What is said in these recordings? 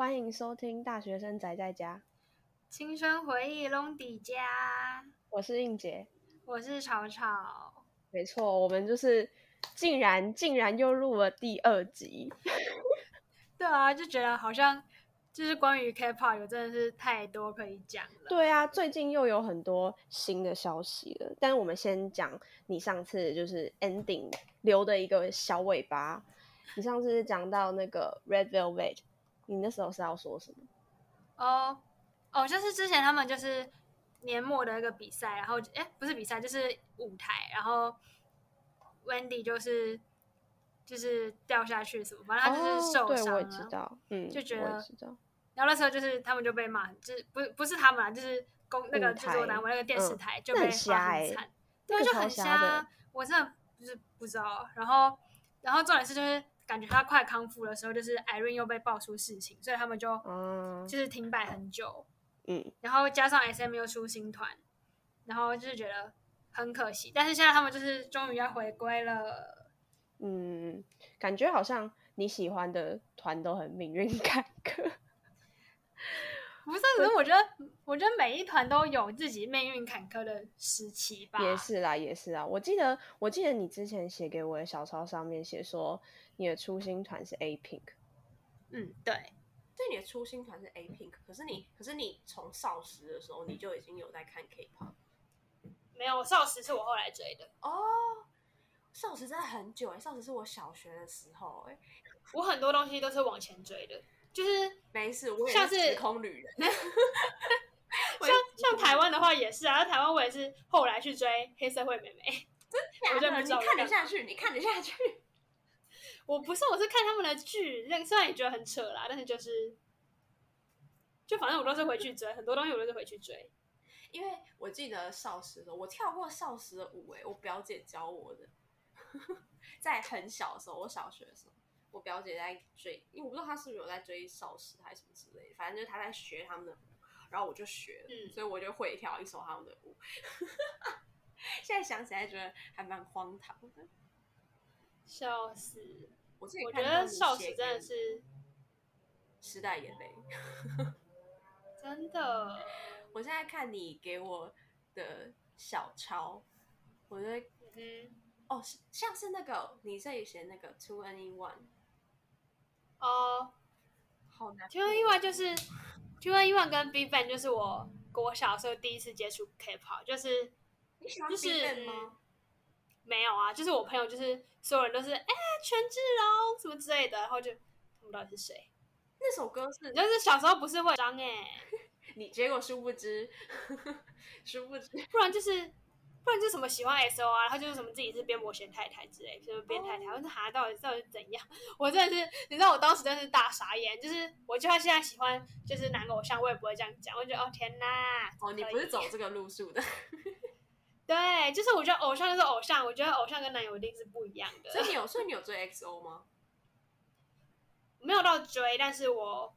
欢迎收听《大学生宅在家》，青春回忆隆底家。我是应杰，我是草草。没错，我们就是竟然竟然又录了第二集。对啊，就觉得好像就是关于 K-pop 有真的是太多可以讲了。对啊，最近又有很多新的消息了。但是我们先讲你上次就是 ending 留的一个小尾巴。你上次讲到那个 Red Velvet。你那时候是要说什么？哦哦，就是之前他们就是年末的一个比赛，然后哎，不是比赛，就是舞台，然后 Wendy 就是就是掉下去什么，反正他就是受伤了。哦，对，我也知道，嗯，就觉得，知道。然后那时候就是他们就被骂，就是不不是他们啊，就是公那个制作单位那个电视台就被骂很惨，对，就很瞎。我真的就是不知道。然后然后重点是就是。感觉他快康复的时候，就是 Irene 又被爆出事情，所以他们就就是停摆很久。嗯，然后加上 SM 又出新团，然后就是觉得很可惜。但是现在他们就是终于要回归了。嗯，感觉好像你喜欢的团都很命运 坎坷。不是，可是我觉得，我觉得每一团都有自己命运坎坷的时期吧。也是啦，也是啦。我记得，我记得你之前写给我的小抄上面写说。你的初心团是 A Pink，嗯，对，对，你的初心团是 A Pink，可是你，可是你从少时的时候你就已经有在看 K-pop，没有，少时是我后来追的哦，少时真的很久哎，少时是我小学的时候哎，我很多东西都是往前追的，就是没事，我也是时空旅人，像像台湾的话也是啊，台湾我也是后来去追黑社会美眉，真的，你看得下去，你看得下去。我不是，我是看他们的剧，虽然也觉得很扯啦，但是就是，就反正我都是回去追，很多东西我都是回去追。因为我记得少时的我跳过少时的舞，哎，我表姐教我的，在很小的时候，我小学的时候，我表姐在追，因为我不知道她是不是有在追少时还是什么之类的，反正就是她在学他们的舞，然后我就学了，嗯，所以我就会跳一首他们的舞。现在想起来觉得还蛮荒唐的，笑死。我，我觉得少时真的是时代眼泪，真的。我现在看你给我的小抄，我觉得，嗯，哦，像是那个你这里写那个 2NE1，哦，好难。2NE1 就是 2NE1 跟 BigBang 就是我我小时候第一次接触 K-pop，就是你喜欢 BigBang 吗？没有啊，就是我朋友，就是所有人都是哎、欸，权志龙什么之类的，然后就他们到底是谁？那首歌是，就是小时候不是会张哎，你结果殊不知，殊不知，不然就是不然就什么喜欢 S O 啊，然后就是什么自己是边伯贤太太之类，就是边太太，我说哈到底到底是怎样？我真的是，你知道我当时真的是大傻眼，就是我就算现在喜欢就是男偶像，我也不会这样讲，我觉得哦天哪，哦你不是走这个路数的。对，就是我觉得偶像就是偶像，我觉得偶像跟男友一定是不一样的。所以你有，所以你有追 XO 吗？没有到追，但是我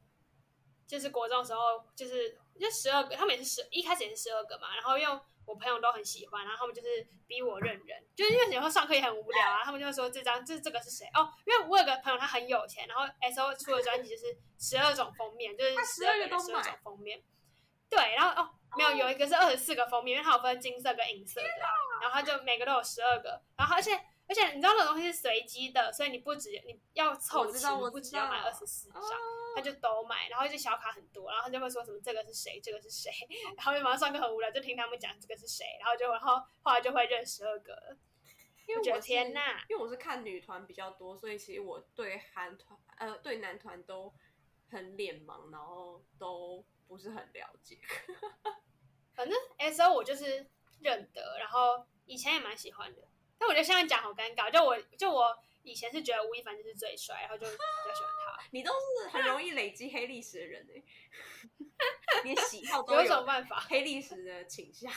就是国中的时候，就是就十二个，他们也是十，一开始也是十二个嘛。然后因为我朋友都很喜欢，然后他们就是逼我认人，就是因为有时候上课也很无聊啊，他们就会说这张这这个是谁哦？因为我有个朋友他很有钱，然后 S O 出的专辑就是十二种封面，就是十二个十二种封面。对，然后哦。没有，有一个是二十四个封面，因为它有分金色跟银色的，然后他就每个都有十二个，然后而且而且你知道那种东西是随机的，所以你不止你要凑齐，你不止要买二十四张，他就都买，然后就小卡很多，然后他就会说什么这个是谁，这个是谁，然后就马上上课很无聊，就听他们讲这个是谁，然后就然后后来就会认十二个，因为天呐，因为我是看女团比较多，所以其实我对韩团呃对男团都很脸盲，然后都不是很了解。反正 S O 我就是认得，然后以前也蛮喜欢的，但我觉得现在讲好尴尬。就我就我以前是觉得吴亦凡就是最帅，然后就比较喜欢他。你都是很容易累积黑历史的人哎，你喜好都有什么办法？黑历史的倾向。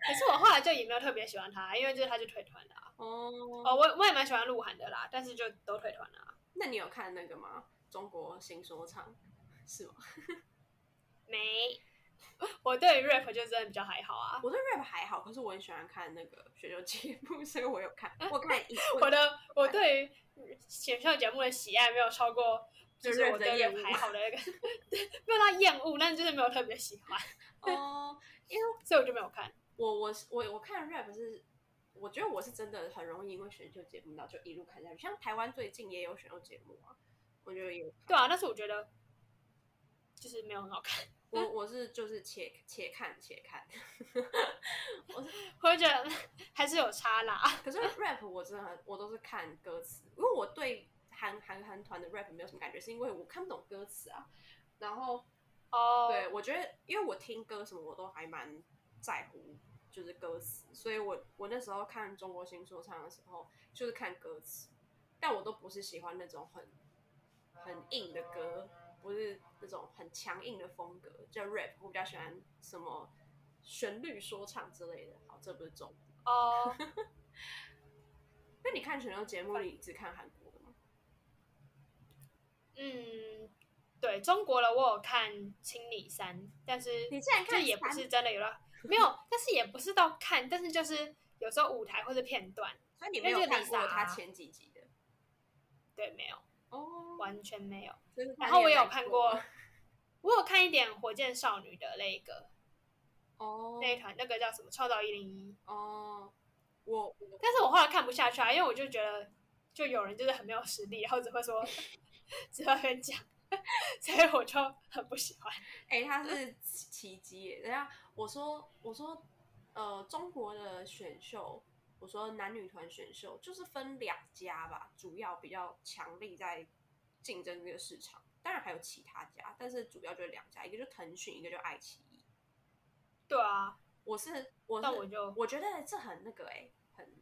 可是我后来就也没有特别喜欢他，因为就是他就退团了。哦哦，我我也蛮喜欢鹿晗的啦，但是就都退团了。那你有看那个吗？中国新说唱是吗？没，我对 rap 就真的比较还好啊。我对 rap 还好，可是我很喜欢看那个选秀节目，所以我有看。我看一，我的我对于选秀节目的喜爱没有超过就是我对 rap 还好的那个，没有到厌恶，但是就是没有特别喜欢。哦，因为所以我就没有看。我我我我看 rap 是，我觉得我是真的很容易因为选秀节目，然后就一路看下去。像台湾最近也有选秀节目啊，我觉得有。对啊，但是我觉得就是没有很好看。我我是就是且且看且看，我是会觉得还是有差啦。可是 rap 我真的很我都是看歌词，因为我对韩韩韩团的 rap 没有什么感觉，是因为我看不懂歌词啊。然后哦，oh. 对我觉得，因为我听歌什么我都还蛮在乎，就是歌词，所以我我那时候看中国新说唱的时候，就是看歌词，但我都不是喜欢那种很很硬的歌。不是那种很强硬的风格，叫 rap，我比较喜欢什么旋律说唱之类的。好，这不是重点哦。那你看选秀节目，你只看韩国的吗？嗯，对，中国的我有看《青你三》，但是这也不是真的有了，没有，但是也不是到看，但是就是有时候舞台或者片段，所以你没有看过他前几集的？对，没有。哦，oh, 完全没有。然后我有看过，我有看一点火箭少女的那个，哦，oh. 那一团那个叫什么？创造一零一。哦，我，但是我后来看不下去啊，因为我就觉得，就有人就是很没有实力，然后只会说，只会跟讲，所以我就很不喜欢。哎、欸，他是奇迹耶！等下，我说，我说，呃，中国的选秀。我说男女团选秀就是分两家吧，主要比较强力在竞争这个市场，当然还有其他家，但是主要就是两家，一个就腾讯，一个就爱奇艺。对啊，我是我是，但我就我觉得这很那个哎、欸，很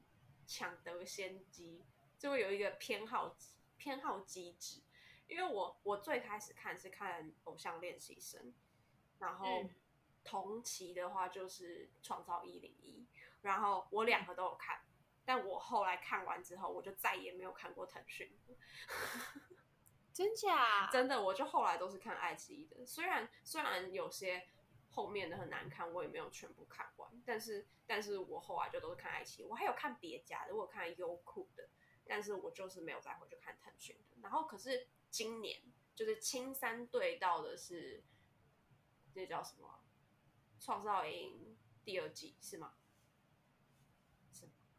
抢得先机，就会有一个偏好偏好机制。因为我我最开始看是看偶像练习生，然后同期的话就是创造一零一。然后我两个都有看，但我后来看完之后，我就再也没有看过腾讯。真假？真的，我就后来都是看爱奇艺的。虽然虽然有些后面的很难看，我也没有全部看完，但是但是我后来就都是看爱奇艺。我还有看别家的，我有看优酷的，但是我就是没有再回去看腾讯的。然后可是今年就是青山对到的是那叫什么《创造营》第二季是吗？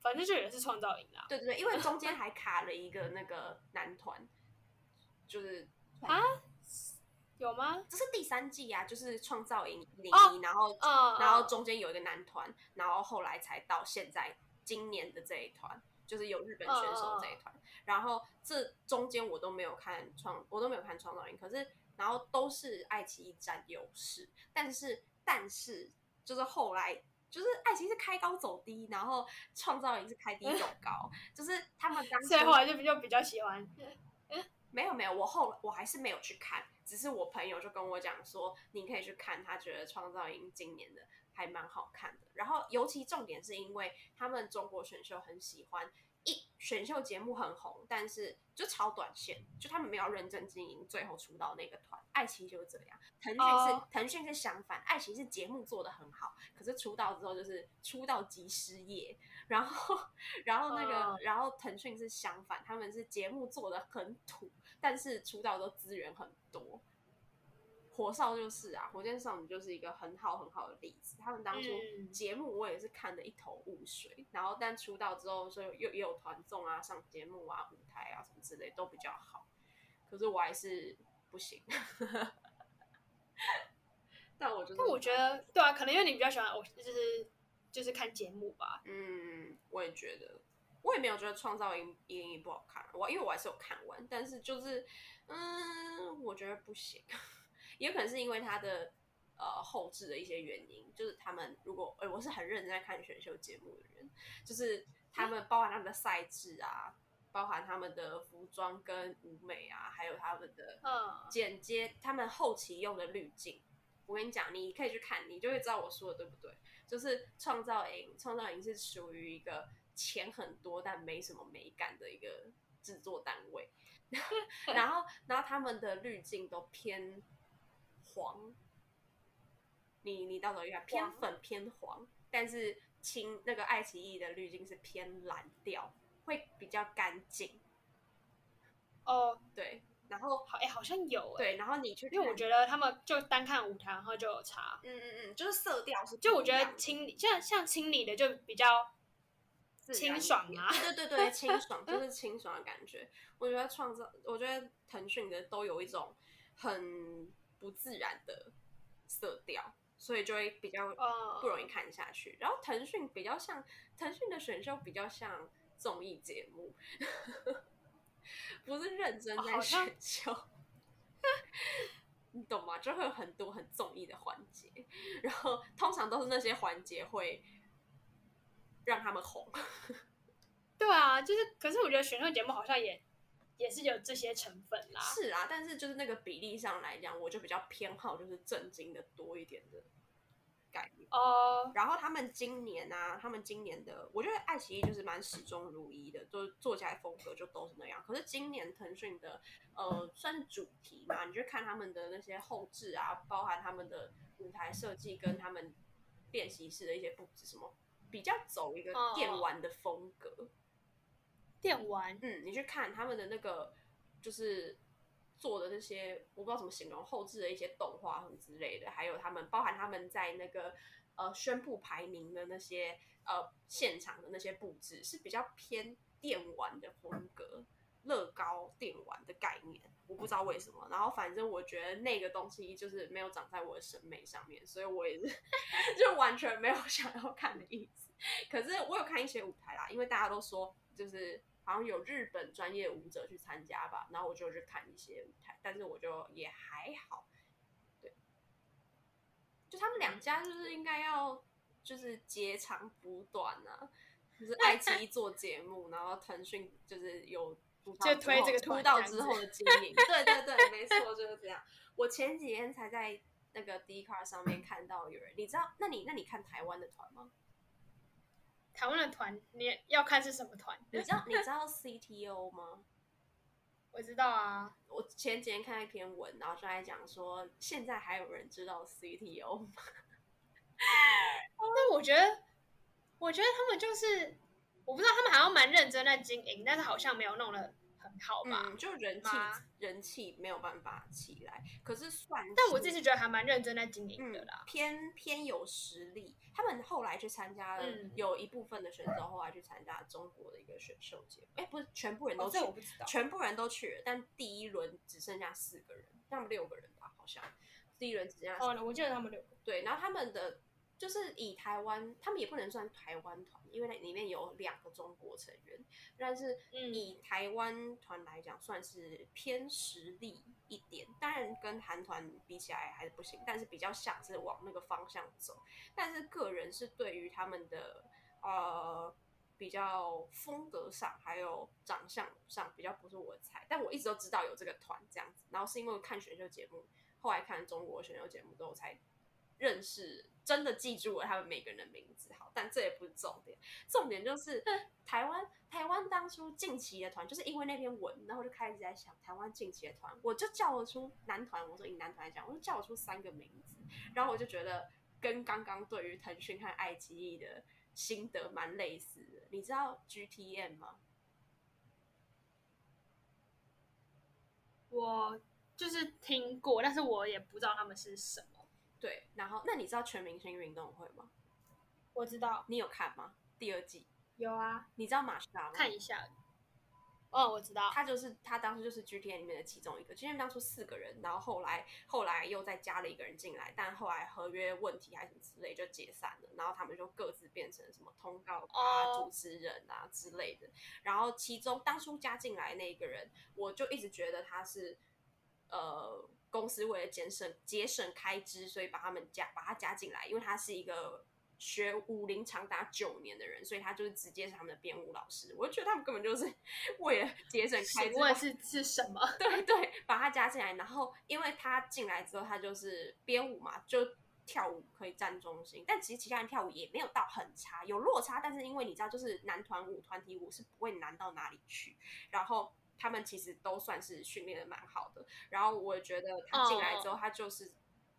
反正就也是创造营啦，对对对，因为中间还卡了一个那个男团，就是啊，有吗？这是第三季啊，就是创造营零一，哦、然后、哦、然后中间有一个男团，然后后来才到现在今年的这一团，就是有日本选手这一团，哦、然后这中间我都没有看创，我都没有看创造营，可是然后都是爱奇艺占优势，但是但是就是后来。就是爱情是开高走低，然后创造营是开低走 高，就是他们当时所以后来就比较比较喜欢。没有没有，我后我还是没有去看，只是我朋友就跟我讲说，你可以去看，他觉得创造营今年的还蛮好看的。然后尤其重点是因为他们中国选秀很喜欢。一选秀节目很红，但是就超短线，就他们没有认真经营，最后出道那个团，爱奇艺就是这样。腾讯是、oh. 腾讯是相反，爱奇艺是节目做的很好，可是出道之后就是出道即失业。然后，然后那个，oh. 然后腾讯是相反，他们是节目做的很土，但是出道都资源很多。火少就是啊，火箭少女就是一个很好很好的例子。他们当初节目我也是看得一头雾水，嗯、然后但出道之后，所以又也有团综啊、上节目啊、舞台啊什么之类都比较好。可是我还是不行。但我觉得，但我觉得对啊，可能因为你比较喜欢偶，就是就是看节目吧。嗯，我也觉得，我也没有觉得创造营一零一不好看，我因为我还是有看完，但是就是嗯，我觉得不行。也有可能是因为他的呃后置的一些原因，就是他们如果呃我是很认真在看选秀节目的人，就是他们包含他们的赛制啊，包含他们的服装跟舞美啊，还有他们的剪接，他们后期用的滤镜，我跟你讲，你可以去看，你就会知道我说的对不对。就是创造营，创造营是属于一个钱很多但没什么美感的一个制作单位，然后然后他们的滤镜都偏。黄，你你到时候一看偏粉偏黄，黄但是清那个爱奇艺的滤镜是偏蓝调，会比较干净。哦，对，然后好哎，好像有哎、欸。对，然后你去，因为我觉得他们就单看舞台，然后就有差。嗯嗯嗯，就是色调是，就我觉得清理像像清理的就比较清爽啊。对对对，清爽 就是清爽的感觉。我觉得创造，我觉得腾讯的都有一种很不自然的色调，所以就会比较不容易看下去。Uh, 然后腾讯比较像腾讯的选秀，比较像综艺节目。不是认真在选秀，哦、你懂吗？就会有很多很综艺的环节，然后通常都是那些环节会让他们红。对啊，就是，可是我觉得选秀节目好像也也是有这些成分啦。是啊，但是就是那个比例上来讲，我就比较偏好就是正经的多一点的。哦，uh, 然后他们今年啊，他们今年的，我觉得爱奇艺就是蛮始终如一的，就是做起来风格就都是那样。可是今年腾讯的，呃，算是主题嘛，你就看他们的那些后置啊，包含他们的舞台设计跟他们练习室的一些布置，什么比较走一个电玩的风格。Uh, 电玩，嗯，你去看他们的那个，就是。做的那些我不知道怎么形容，后置的一些动画什么之类的，还有他们包含他们在那个呃宣布排名的那些呃现场的那些布置是比较偏电玩的风格，乐高电玩的概念，我不知道为什么。然后反正我觉得那个东西就是没有长在我的审美上面，所以我也是 就完全没有想要看的意思。可是我有看一些舞台啦，因为大家都说就是。好像有日本专业舞者去参加吧，然后我就去看一些舞台，但是我就也还好，对，就他们两家就是应该要就是截长补短啊，就是爱奇艺做节目，然后腾讯就是有就推这个出道之后的经营，对对对，没错就是这样。我前几天才在那个 Dcard 上面看到有人，你知道？那你那你看台湾的团吗？台湾的团，你要看是什么团？你知道你知道 CTO 吗？我知道啊，我前几天看一篇文，然后就在讲说，现在还有人知道 CTO 吗？那我觉得，我觉得他们就是，我不知道他们好像蛮认真在经营，但是好像没有弄得。好吧，嗯，就人气人气没有办法起来，可是算是，但我自己觉得还蛮认真在经营的啦，嗯、偏偏有实力。他们后来去参加了，嗯、有一部分的选手后来去参加中国的一个选秀节目，哎、欸，不是全部人都去，哦、全部人都去了，但第一轮只剩下四个人，他们六个人吧，好像第一轮只剩下四个人，哦，我记得他们六个，对，然后他们的。就是以台湾，他们也不能算台湾团，因为那里面有两个中国成员。但是以台湾团来讲，算是偏实力一点。当然跟韩团比起来还是不行，但是比较像是往那个方向走。但是个人是对于他们的呃比较风格上，还有长相上比较不是我的菜。但我一直都知道有这个团这样子，然后是因为看选秀节目，后来看中国选秀节目之后才认识。真的记住了他们每个人的名字，好，但这也不是重点，重点就是台湾台湾当初近期的团，就是因为那篇文，然后就开始在想台湾近期的团，我就叫得出男团，我说以男团来讲，我就叫得出三个名字，然后我就觉得跟刚刚对于腾讯和爱奇艺的心得蛮类似的，你知道 GTM 吗？我就是听过，但是我也不知道他们是什么。对，然后那你知道全明星运动会吗？我知道，你有看吗？第二季有啊。你知道玛莎吗？看一下。哦，我知道，他就是他当时就是 GTM 里面的其中一个。GTM 当初四个人，然后后来后来又再加了一个人进来，但后来合约问题还是什么之类就解散了，然后他们就各自变成什么通告啊、oh. 主持人啊之类的。然后其中当初加进来那个人，我就一直觉得他是呃。公司为了节省节省开支，所以把他们加把他加进来，因为他是一个学舞龄长达九年的人，所以他就是直接是他们的编舞老师。我就觉得他们根本就是 为了节省开支。是是什么？对对，把他加进来，然后因为他进来之后，他就是编舞嘛，就跳舞可以占中心，但其实其他人跳舞也没有到很差，有落差，但是因为你知道，就是男团舞、团体舞是不会难到哪里去，然后。他们其实都算是训练的蛮好的，然后我觉得他进来之后，他就是、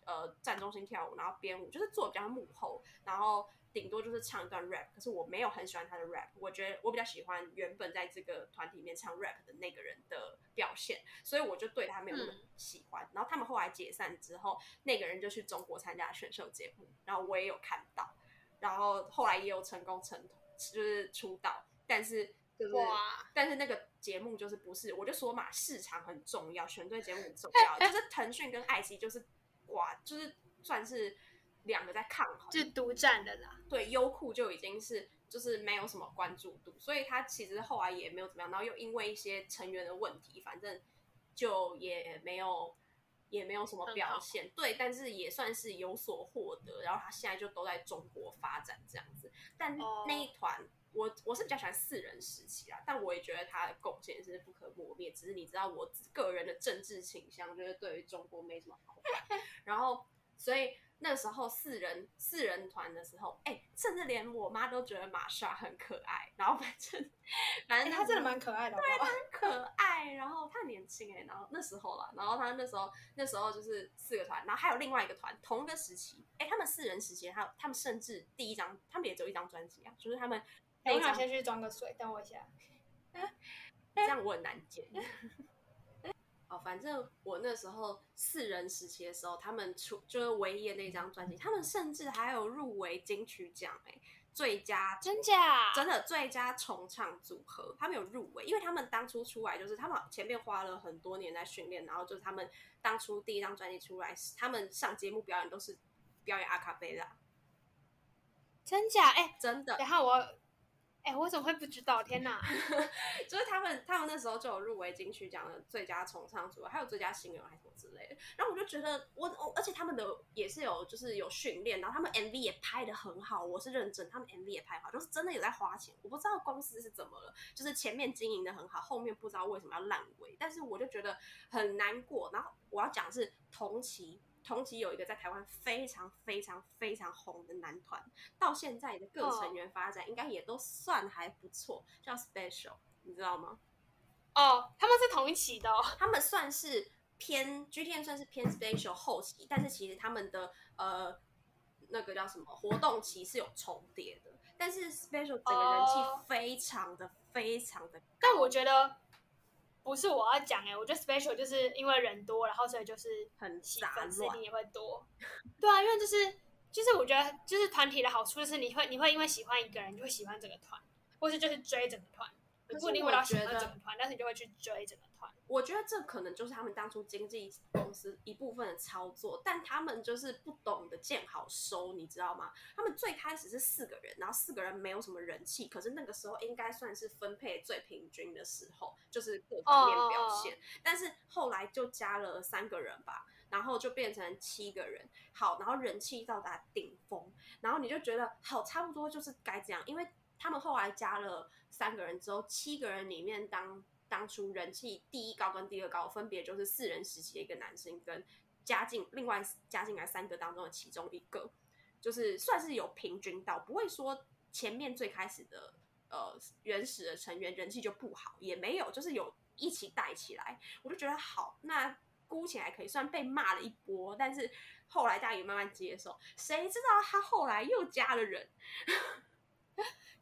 呃站中心跳舞，然后编舞，就是做比较幕后，然后顶多就是唱一段 rap。可是我没有很喜欢他的 rap，我觉得我比较喜欢原本在这个团体里面唱 rap 的那个人的表现，所以我就对他没有那么喜欢。嗯、然后他们后来解散之后，那个人就去中国参加选秀节目，然后我也有看到，然后后来也有成功成就是出道，但是。就是，但是那个节目就是不是，我就说嘛，市场很重要，选对节目很重要。就是腾讯跟爱奇艺就是哇，就是算是两个在抗衡，就独占的啦。对，优酷就已经是就是没有什么关注度，所以他其实后来也没有怎么样。然后又因为一些成员的问题，反正就也没有也没有什么表现。对，但是也算是有所获得。然后他现在就都在中国发展这样子，但那一团。Oh. 我我是比较喜欢四人时期啦，但我也觉得他的贡献是不可磨灭。只是你知道，我个人的政治倾向就是对于中国没什么好感。然后，所以那时候四人四人团的时候，哎、欸，甚至连我妈都觉得玛莎很可爱。然后反正反正他真的蛮可爱的，对，他很可爱。然后他很年轻哎、欸，然后那时候啦，然后他那时候那时候就是四个团，然后还有另外一个团，同一个时期，哎、欸，他们四人时期，还有他们甚至第一张，他们也只有一张专辑啊，就是他们。我想先去装个水，等我一下。这样我很难剪。哦，反正我那时候四人时期的时候，他们出就是唯一的那张专辑，他们甚至还有入围金曲奖哎，最佳真假真的最佳重唱组合，他们有入围，因为他们当初出来就是他们前面花了很多年在训练，然后就是他们当初第一张专辑出来，他们上节目表演都是表演阿卡贝拉。真假哎，真的，然后我。哎、我怎么会不知道？天哪！就是他们，他们那时候就有入围金曲奖的最佳重唱组，还有最佳新人还是什么之类的。然后我就觉得我，我而且他们的也是有，就是有训练，然后他们 MV 也拍的很好。我是认真，他们 MV 也拍好，就是真的有在花钱。我不知道公司是怎么了，就是前面经营的很好，后面不知道为什么要烂尾。但是我就觉得很难过。然后我要讲的是同期。同期有一个在台湾非常非常非常红的男团，到现在的各成员发展应该也都算还不错，叫 Special，你知道吗？哦，他们是同一期的哦，他们算是偏 G T N 算是偏 Special 后期，但是其实他们的呃那个叫什么活动期是有重叠的，但是 Special 整个人气非常的非常的高，但我觉得。不是我要讲哎、欸，我觉得 special 就是因为人多，然后所以就是很粉丝一定也会多。对啊，因为就是就是我觉得就是团体的好处就是你会你会因为喜欢一个人你就会喜欢整个团，或是就是追整个团。不一定会到喜欢整个团，但是你就会去追整个团。我觉得这可能就是他们当初经纪公司一部分的操作，但他们就是不懂得见好收，你知道吗？他们最开始是四个人，然后四个人没有什么人气，可是那个时候应该算是分配最平均的时候，就是各方面表现。Oh. 但是后来就加了三个人吧，然后就变成七个人。好，然后人气到达顶峰，然后你就觉得好，差不多就是该这样，因为他们后来加了。三个人之后，七个人里面当当初人气第一高跟第二高，分别就是四人时期的一个男生跟加进另外加进来三个当中的其中一个，就是算是有平均到，不会说前面最开始的呃原始的成员人气就不好，也没有，就是有一起带起来，我就觉得好，那姑且还可以算被骂了一波，但是后来大家也慢慢接受，谁知道他后来又加了人。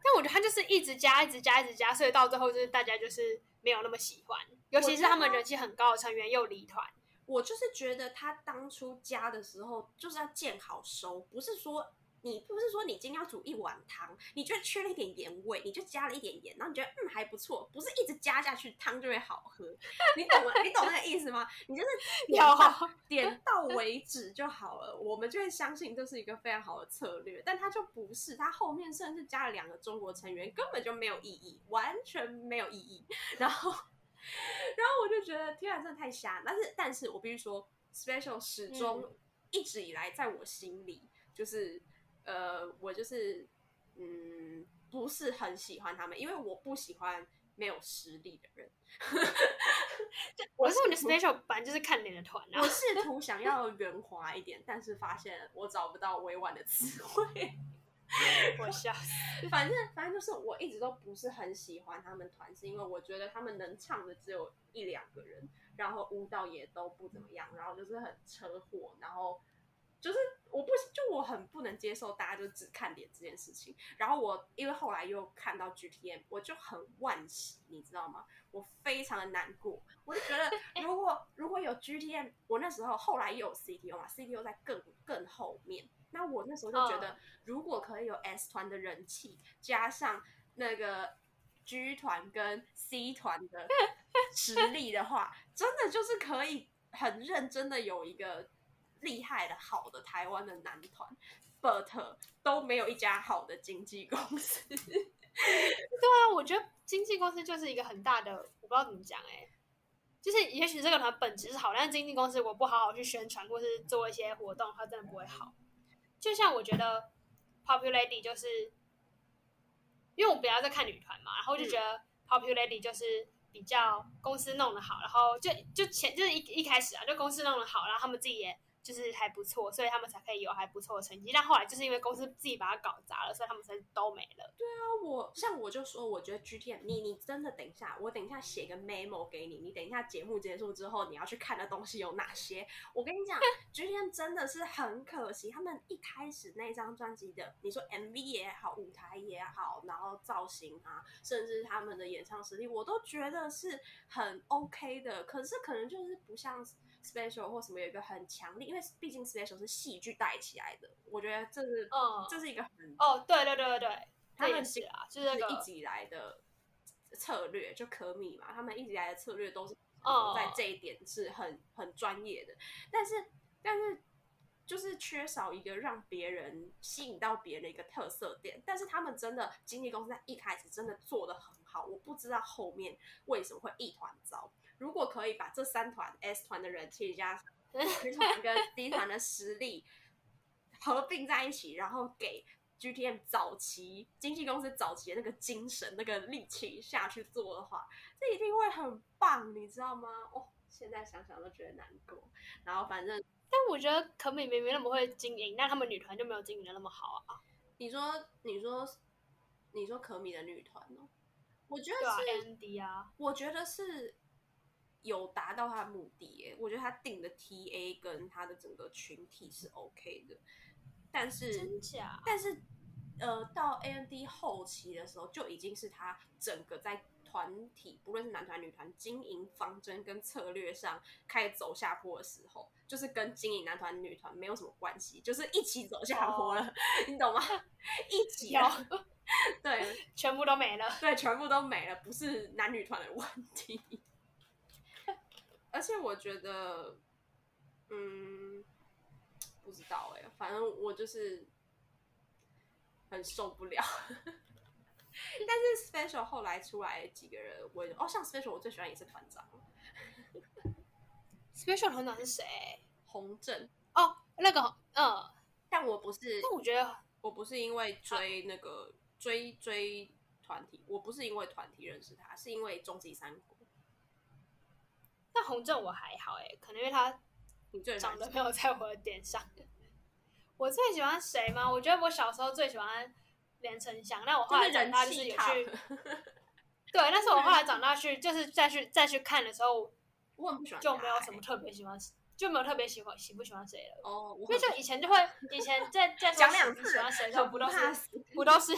但我觉得他就是一直加，一直加，一直加，所以到最后就是大家就是没有那么喜欢，尤其是他们人气很高的成员又离团。我就是觉得他当初加的时候就是要见好收，不是说。你不是说你今天要煮一碗汤，你觉得缺了一点盐味，你就加了一点盐，然后你觉得嗯还不错，不是一直加下去汤就会好喝，你懂吗？你懂那个意思吗？你就是 点到 点到为止就好了，我们就会相信这是一个非常好的策略。但它就不是，它后面甚至加了两个中国成员，根本就没有意义，完全没有意义。然后，然后我就觉得天啊，真的太瞎。但是，但是我必须说，Special 始终一直以来在我心里就是。呃，我就是，嗯，不是很喜欢他们，因为我不喜欢没有实力的人。我是我的 special 版，就是看脸的团啊。我试图想要圆滑一点，但是发现我找不到委婉的词汇。我笑死。反正反正就是我一直都不是很喜欢他们团，是因为我觉得他们能唱的只有一两个人，然后舞蹈也都不怎么样，然后就是很车祸，然后。就是我不就我很不能接受大家就只看脸这件事情。然后我因为后来又看到 GTM，我就很惋惜，你知道吗？我非常的难过，我就觉得 如果如果有 GTM，我那时候后来又有 CTO 嘛，CTO 在更更后面，那我那时候就觉得，如果可以有 S 团的人气，加上那个 G 团跟 C 团的 实力的话，真的就是可以很认真的有一个。厉害的、好的台湾的男团，but 都没有一家好的经纪公司。对啊，我觉得经纪公司就是一个很大的，我不知道怎么讲哎、欸，就是也许这个团本质是好，但是经纪公司我不好好去宣传或是做一些活动，它真的不会好。就像我觉得 Popularity 就是，因为我比较在看女团嘛，然后就觉得 Popularity 就是比较公司弄得好，然后就就前就是一一开始啊，就公司弄得好，然后他们自己也。就是还不错，所以他们才可以有还不错的成绩。但后来就是因为公司自己把它搞砸了，所以他们才都没了。对啊，我像我就说，我觉得 GTM，你你真的等一下，我等一下写个 memo 给你，你等一下节目结束之后你要去看的东西有哪些？我跟你讲，GTM 真的是很可惜，他们一开始那张专辑的，你说 MV 也好，舞台也好，然后造型啊，甚至他们的演唱实力，我都觉得是很 OK 的。可是可能就是不像。Special 或什么有一个很强力，因为毕竟 Special 是戏剧带起来的，我觉得这是，嗯，这是一个很哦，对对对对对，他们是啊，就是一直以来的策略，就可米嘛，他们一直以来的策略都是在这一点是很很专业的，但是但是就是缺少一个让别人吸引到别人的一个特色点，但是他们真的经纪公司在一开始真的做的很好，我不知道后面为什么会一团糟。如果可以把这三团 S 团的人气加 G 团跟 D 团的实力合并在一起，然后给 GTM 早期经纪公司早期的那个精神、那个力气下去做的话，这一定会很棒，你知道吗？哦，现在想想都觉得难过。然后反正，但我觉得可美明明那么会经营，那他们女团就没有经营的那么好啊？你说，你说，你说可米的女团哦？我觉得是 ND 啊，我觉得是。有达到他的目的耶，我觉得他定的 TA 跟他的整个群体是 OK 的，但是真假？但是呃，到 AND 后期的时候，就已经是他整个在团体，不论是男团女团经营方针跟策略上开始走下坡的时候，就是跟经营男团女团没有什么关系，就是一起走下坡了，oh. 你懂吗？一起哦，对，全部都没了，对，全部都没了，不是男女团的问题。而且我觉得，嗯，不知道哎、欸，反正我就是很受不了。但是 Special 后来出来几个人，我哦，像 Special 我最喜欢也是团长。Special 团长是谁？洪正。哦，那个，嗯，但我不是。但我觉得我不是因为追那个追追团体，我不是因为团体认识他，是因为终极三国。但洪正我还好哎、欸，可能因为他长得没有在我的点上。我最喜欢谁吗？我觉得我小时候最喜欢连成祥，但我后来长大就是有去。对，但是我后来 长大去，就是再去再去看的时候，我很不喜欢，就没有什么特别喜欢，就没有特别喜欢喜不喜欢谁了。哦，因为就以前就会，以前在在讲两次喜欢谁的时候，不都是不都是，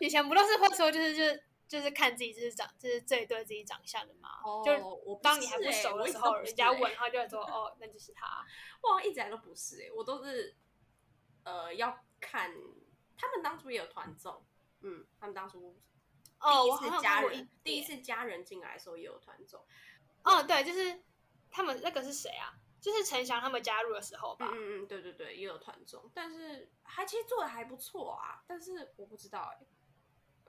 以前不都是会说就是就是。就是看自己就是长，就是最对自己长相的嘛。哦，就是当你还不熟的时候，人家问他就会说：“哦，那就是他。”哇，一直来都不是哎、欸，我都是呃要看他们当初也有团综，嗯，他们当初第一次加人，第一次家人进来的时候也有团综。哦，对，就是他们那个是谁啊？就是陈翔他们加入的时候吧。嗯嗯，对对对，也有团综，但是还其实做的还不错啊，但是我不知道哎、欸。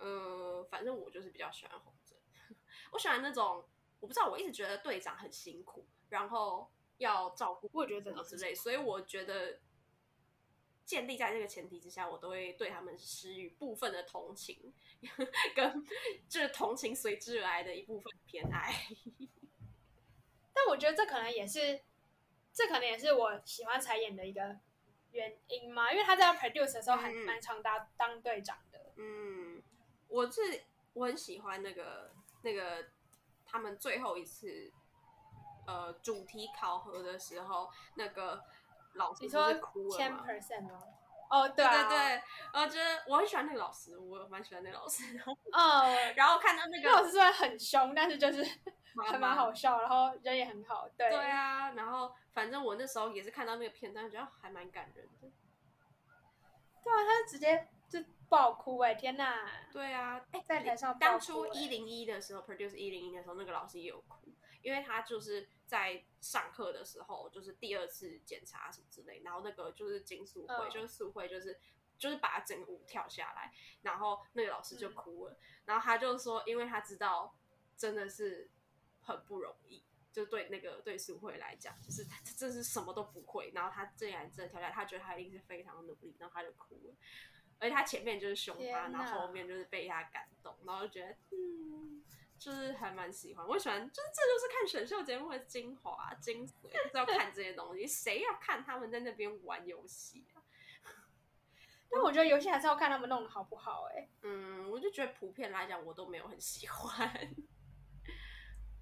呃，反正我就是比较喜欢洪真，我喜欢那种我不知道，我一直觉得队长很辛苦，然后要照顾，我觉得这之类，所以我觉得建立在这个前提之下，我都会对他们施予部分的同情，跟就是同情随之而来的一部分偏爱。但我觉得这可能也是，这可能也是我喜欢彩演的一个原因嘛，因为他在 produce 的时候还蛮常当当队长的，嗯。我是我很喜欢那个那个他们最后一次呃主题考核的时候，那个老师你说是哭了千吗？percent 吗？哦，对对啊，对对，我觉得我很喜欢那个老师，我蛮喜欢那个老师。然后哦，然后看到那个老师虽然很凶，但是就是 还蛮好笑，然后人也很好，对。对啊，然后反正我那时候也是看到那个片段，觉得还蛮感人的。对啊，他直接就爆哭哎、天哪！对啊，哎，在台上爆当初一零一的时候，produce 一零一的时候，那个老师也有哭，因为他就是在上课的时候，就是第二次检查什么之类，然后那个就是金素慧，嗯就是素慧，就是就是把整个舞跳下来，然后那个老师就嗯哭了，然后他就说，因为他知道真的是很不容易。就对那个对素慧来讲，就是他真是什么都不会，然后他竟然真的跳下来，他觉得他一定是非常努力，然后他就哭了。而且他前面就是凶他，然后后面就是被他感动，然后就觉得嗯，就是还蛮喜欢。我喜欢，就是这就是看选秀节目的精华精髓，就是要看这些东西。谁要看他们在那边玩游戏啊？但我觉得游戏还是要看他们弄的好不好哎、嗯，我就觉得普遍来讲，我都没有很喜欢。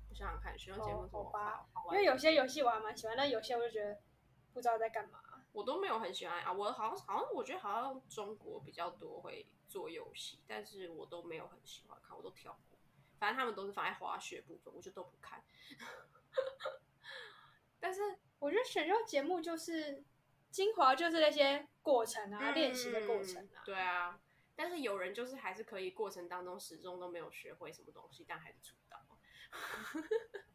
我想想看，选秀节目哦什么好吧因为有些游戏我还蛮喜欢，但有些我就觉得不知道在干嘛。我都没有很喜欢啊，我好像好像我觉得好像中国比较多会做游戏，但是我都没有很喜欢看，我都跳过。反正他们都是放在滑雪部分，我就都不看。但是我觉得选秀节目就是精华，就是那些过程啊，练习、的过程啊。对啊，但是有人就是还是可以过程当中始终都没有学会什么东西，但还是出道。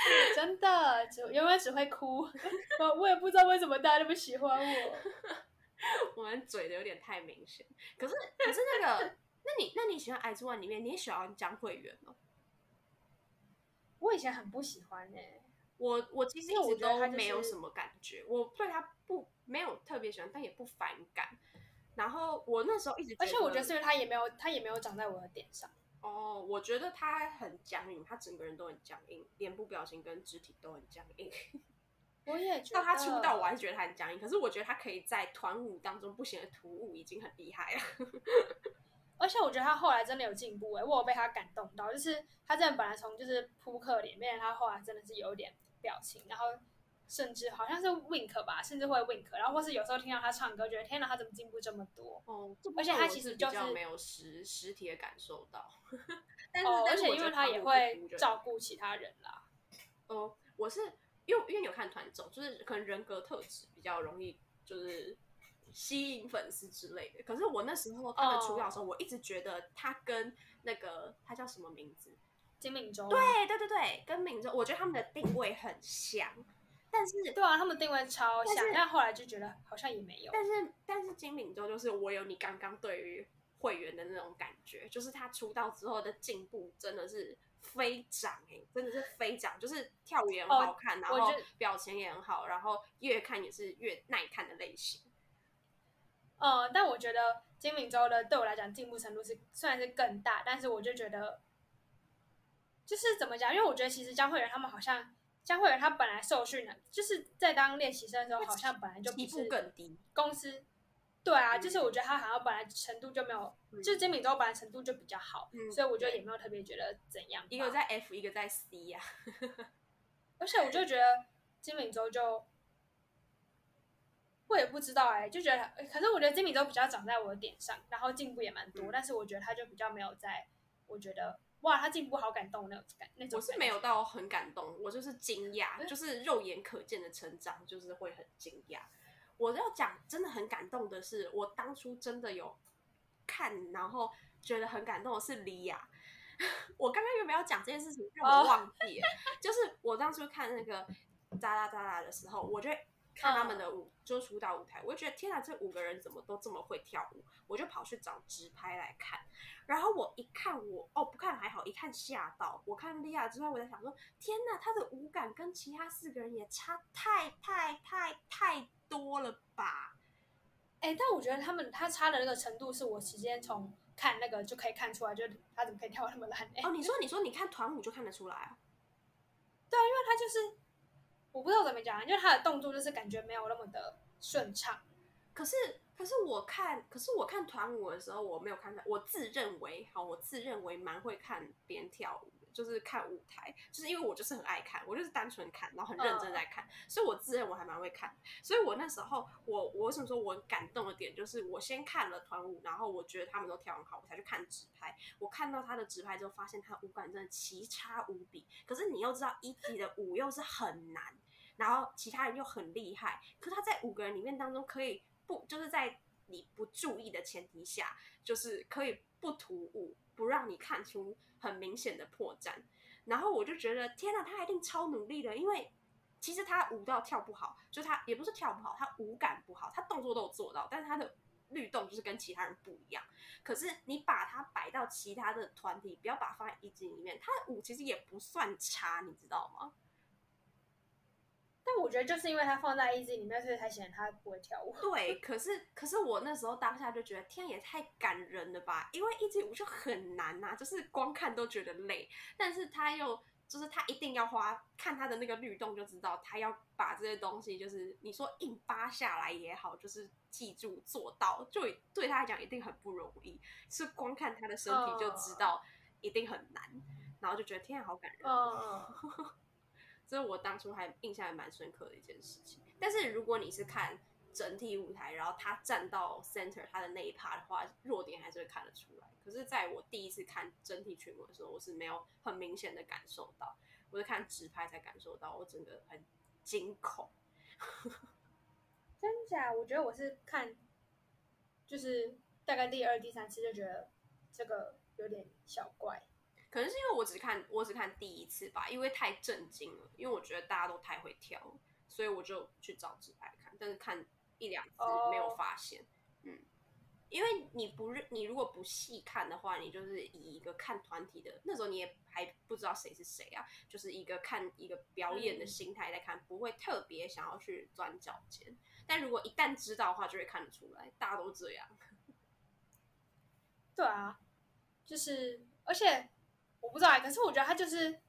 真的，只永远只会哭。我我也不知道为什么大家那么喜欢我。我们嘴的有点太明显。可是可是那个，那你那你喜欢《X One》里面，你也喜欢江惠媛哦？我以前很不喜欢哎、我我其实我一直都没有什么感觉，我对他不没有特别喜欢，但也不反感。然后我那时候一直，而且我觉得是因为他也没有他也没有长在我的点上。哦，我觉得他很僵硬，他整个人都很僵硬，脸部表情跟肢体都很僵硬。我也觉得到他出道，我还是觉得他很僵硬。可是我觉得他可以在团舞当中不显得突兀，已经很厉害了。而且我觉得他后来真的有进步哎、我有被他感动到，就是他真的本来从就是扑克脸，变成他后来真的是有点表情，然后甚至好像是 wink 吧，甚至会 wink，然后或是有时候听到他唱歌，觉得天哪，他怎么进步这么多？哦，而且他其实就是没有实实体的感受到。但是，哦，而且因为他也会照顾其他人啦。哦，我是因为因为有看团综，就是可能人格特质比较容易就是吸引粉丝之类的。可是我那时候他们出道的时候，我一直觉得他跟那个他叫什么名字？金敏周，对对对对，跟敏周，我觉得他们的定位很像，但是对啊，他们定位超像但后来就觉得好像也没有。但是但是金敏周就是我有你刚刚对于会员的那种感觉，就是他出道之后的进步真的是飞涨哎，真的是飞涨，就是跳舞也很好看，然后我觉得表情也很好，然后越看也是越耐看的类型。嗯，但我觉得金敏周的对我来讲进步程度是虽然是更大，但是我就觉得就是怎么讲？因为我觉得其实江慧媛他们好像江惠媛她本来受训的，就是在当练习生的时候，好像本来就不起步是更低，公司。对啊，嗯就是我觉得他好像本来程度就没有，嗯就是金敏洲本来程度就比较好，嗯所以我就对也没有特别觉得怎样。一个在 F，一个在 C 呀、而且我就觉得金敏洲就，我也不知道哎、就觉得，可是我觉得金敏洲比较长在我的点上，然后进步也蛮多，嗯但是我觉得他就比较没有在，我觉得哇，他进步好感动那种感，那种我是没有到很感动，我就是惊讶，就是肉眼可见的成长，就是会很惊讶。我要讲真的很感动的是，我当初真的有看，然后觉得很感动的是李亚。我刚刚有没有讲这件事情，让我忘记了。就是我当初看那个渣啦渣啦的时候，我就看他们的舞，就是舞蹈舞台，我就觉得天哪，这五个人怎么都这么会跳舞？我就跑去找直拍来看。然后我一看我，我哦不看还好，一看吓到。我看莉亚之后，我在想说，天哪，她的舞感跟其他四个人也差太太太太多了吧？哎、但我觉得他们他差的那个程度，是我直接从看那个就可以看出来，就是他怎么可以跳那么烂哎、哦，你说你说你看团舞就看得出来啊？对啊？因为他就是我不知道怎么讲，因为他的动作就是感觉没有那么的顺畅。可是可是我看，可是我看团舞的时候，我没有看到，我自认为好，我自认为蛮会看别人跳舞的，就是看舞台，就是因为我就是很爱看，我就是单纯看，然后很认真在看，uh. 所以我自认我还蛮会看。所以我那时候，我我为什么说我很感动的点，就是我先看了团舞，然后我觉得他们都跳很好，我才去看直拍。我看到他的直拍之后，发现他舞感真的奇差无比。可是你又知道一级的舞又是很难，然后其他人又很厉害，可是他在五个人里面当中可以不就是在你不注意的前提下，就是可以不突兀，不让你看出很明显的破绽。然后我就觉得，天哪，他一定超努力的，因为其实他舞蹈跳不好，就他也不是跳不好，他舞感不好，他动作都有做到，但是他的律动就是跟其他人不一样。可是你把他摆到其他的团体，不要把它放在 E.G 里面，他的舞其实也不算差，你知道吗？但我觉得就是因为他放在 Easy 里面，所以才显得他不会跳舞。对，可是可是我那时候当下就觉得，天也太感人了吧！因为 Easy 舞就很难呐、啊，就是光看都觉得累，但是他又就是他一定要花看他的那个律动就知道，他要把这些东西就是你说硬扒下来也好，就是记住做到，就对他来讲一定很不容易。是光看他的身体就知道一定很难，哦、然后就觉得天啊，好感人。哦这是我当初还印象还蛮深刻的一件事情。但是如果你是看整体舞台，然后他站到 center 他的那一趴的话，弱点还是会看得出来。可是在我第一次看整体群舞的时候，我是没有很明显的感受到，我是看直拍才感受到，我整个很惊恐。真假？我觉得我是看，就是大概第二、第三次就觉得这个有点小怪。可能是因为我只看我只看第一次吧，因为太震惊了，因为我觉得大家都太会跳，所以我就去找直拍看，但是看一两次没有发现，oh. 嗯，因为你不认你如果不细看的话，你就是以一个看团体的那时候你也还不知道谁是谁啊，就是一个看一个表演的心态在看，嗯、不会特别想要去钻脚尖，但如果一旦知道的话，就会看得出来，大家都这样。对啊，就是而且。我不知道哎，可是我觉得他就是，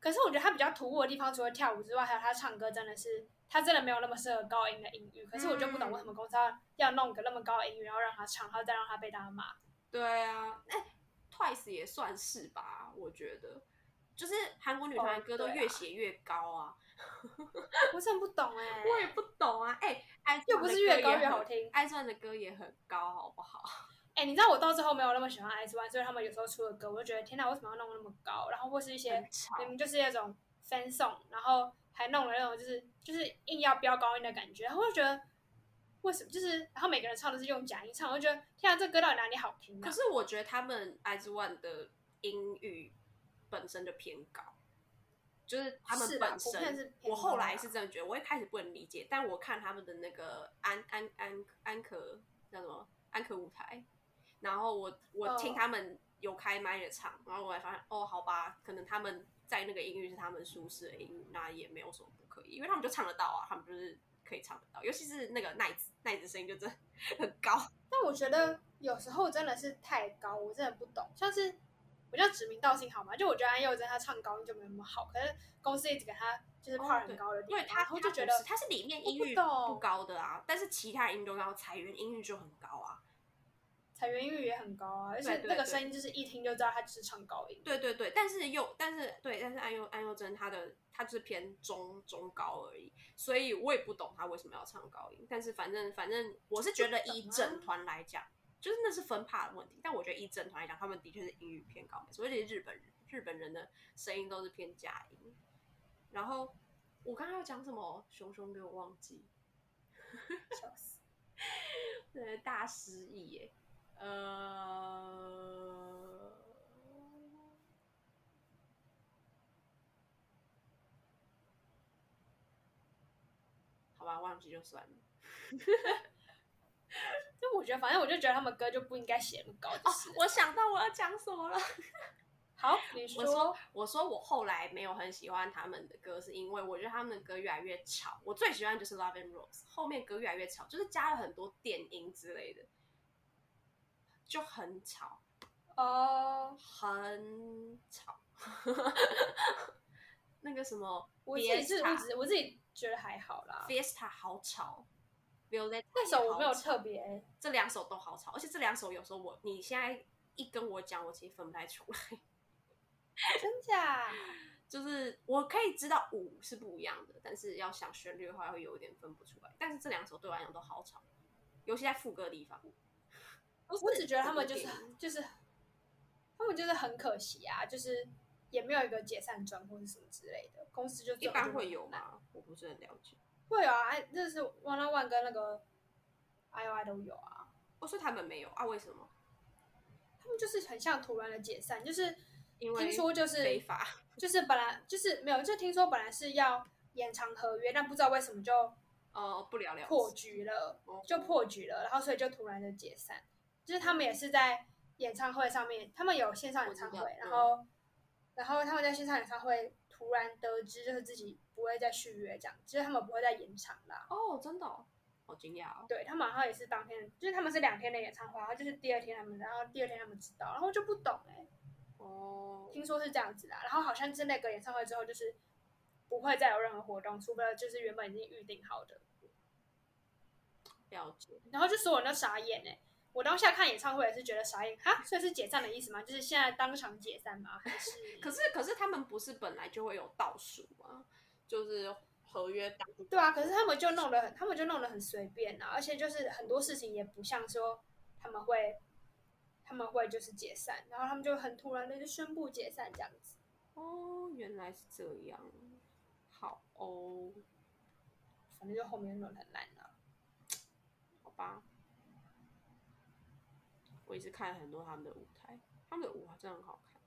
可是我觉得他比较突兀的地方，除了跳舞之外，还有他唱歌真的是，他真的没有那么适合高音的音域。可是我就不懂为什么公司要要弄个那么高的音域，然后让他唱，然后再让他被大家骂。对啊，哎，Twice 也算是吧，我觉得，就是韩国女团的歌都越写越高啊。哦、啊我真的不懂哎、欸，我也不懂啊，哎，又不是越高越好听，IZ*ONE 的歌也很高，好不好？哎、欸，你知道我到最后没有那么喜欢 IZ*ONE，所以他们有时候出的歌，我就觉得天哪，为什么要弄那么高？然后或是一些明明就是那种 fan song，然后还弄了那种就是就是硬要飙高音的感觉，然后我就觉得为什么？就是然后每个人唱都是用假音唱，我就觉得天哪，这歌到底哪里好听？可是我觉得他们 IZ*ONE 的音域本身就偏高，就是他们本身。是我后来是这样觉得，我一开始不能理解，但我看他们的那个安安安安可叫什么安可舞台。然后我我听他们有开麦的唱，oh. 然后我还发现哦，好吧，可能他们在那个音域是他们舒适的音域，那也没有什么不可以，因为他们就唱得到啊，他们就是可以唱得到，尤其是那个奈子，奈子声音就真的 很高。但我觉得有时候真的是太高，我真的不懂。像是我叫指名道姓好吗？就我觉得安宥真她唱高音就没那么好，可是公司一直给她就是跨很高的地方，因为她然后就觉得她是里面音域不高的啊，但是其他音都高，彩云音域就很高啊。彩云英语也很高啊，而且那个声音就是一听就知道他只是唱高音。对对对，但是又但是对，但是安宥安宥真他的他就是偏中中高而已，所以我也不懂他为什么要唱高音。但是反正反正我是觉得以整团来讲，就是那是分帕的问题。但我觉得以整团来讲，他们的确是英语偏高，所以这些日本人日本人的声音都是偏假音。然后我刚刚要讲什么？熊熊给我忘记，笑死，对，大失忆耶。呃，好吧，忘记就算了。就我觉得，反正我就觉得他们歌就不应该写那么高。哦，我想到我要讲什么了。好，你说。我说，我说，我后来没有很喜欢他们的歌，是因为我觉得他们的歌越来越吵。我最喜欢就是《Love and Rose》，后面歌越来越吵，就是加了很多电音之类的。就很吵哦，uh, 很吵。那个什么，我自己是我自我自己觉得还好啦。Fiesta 好吵，Violeta 那首我没有特别，这两首都好吵，而且这两首有时候我你现在一跟我讲，我其实分不太出来。真 假？就是我可以知道舞是不一样的，但是要想旋律的话，会有一点分不出来。但是这两首对我来讲都好吵，尤其在副歌的地方。我只觉得他们就是就是，他们就是很可惜啊，就是也没有一个解散专或者什么之类的，公司就一般会有吗？我不是很了解。会有啊，哎，这是 One on One 跟那个 I.O.I 都有啊。我说他们没有啊？为什么？他们就是很像突然的解散，就是因为听说就是非法，就是本来就是没有，就听说本来是要延长合约，但不知道为什么就哦不了了破局了，就破局了，然后所以就突然的解散。就是他们也是在演唱会上面，他们有线上演唱会，然后，嗯、然后他们在线上演唱会突然得知，就是自己不会再续约，这样，就是他们不会再延长啦。哦，真的，哦，好惊讶哦。对，他们好像也是当天，就是他们是两天的演唱会，然后就是第二天他们，然后第二天他们知道，然后就不懂哎，欸。哦。听说是这样子的，然后好像是那个演唱会之后，就是不会再有任何活动，除了就是原本已经预定好的。了解。然后就所有人都傻眼哎。我当下看演唱会也是觉得傻眼哈，所以是解散的意思吗？就是现在当场解散吗？还是？可是可是他们不是本来就会有倒数吗？就是合约当。对啊，可是他们就弄得很，他们就弄得很随便啊，而且就是很多事情也不像说他们会，他们会就是解散，然后他们就很突然的就宣布解散这样子。哦，原来是这样。好哦，反正就后面弄得很烂了。好吧。我也是看了很多他们的舞台，他们的舞还真的很好看，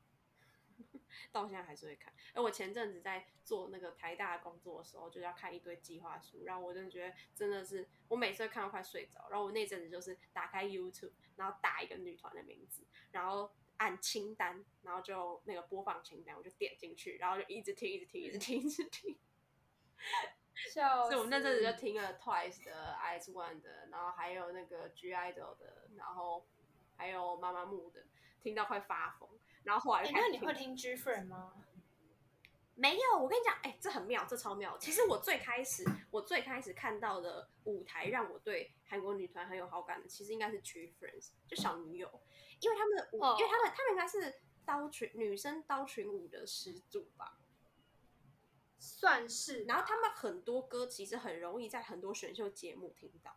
到现在还是会看。哎我前阵子在做那个台大的工作的时候，就要看一堆计划书，然后我真的觉得真的是，我每次看到快睡着。然后我那阵子就是打开 YouTube，然后打一个女团的名字，然后按清单，然后就那个播放清单，我就点进去，然后就一直听，一直听，一直听，一直听。笑所以我那阵子就听了 Twice 的、IZ*ONE 的，然后还有那个 (G)I-DLE 的，然后。还有妈妈木的，听到快发疯。然后后来，那你会听 G-Friend 吗？没有，我跟你讲，哎、欸，这很妙，这超妙。其实我最开始，我最开始看到的舞台，让我对韩国女团很有好感的，其实应该是 G-Friends，就小女友，因为他们的舞，哦、因为他们，他们应该是刀群女生刀群舞的始祖吧，算是。然后他们很多歌其实很容易在很多选秀节目听到。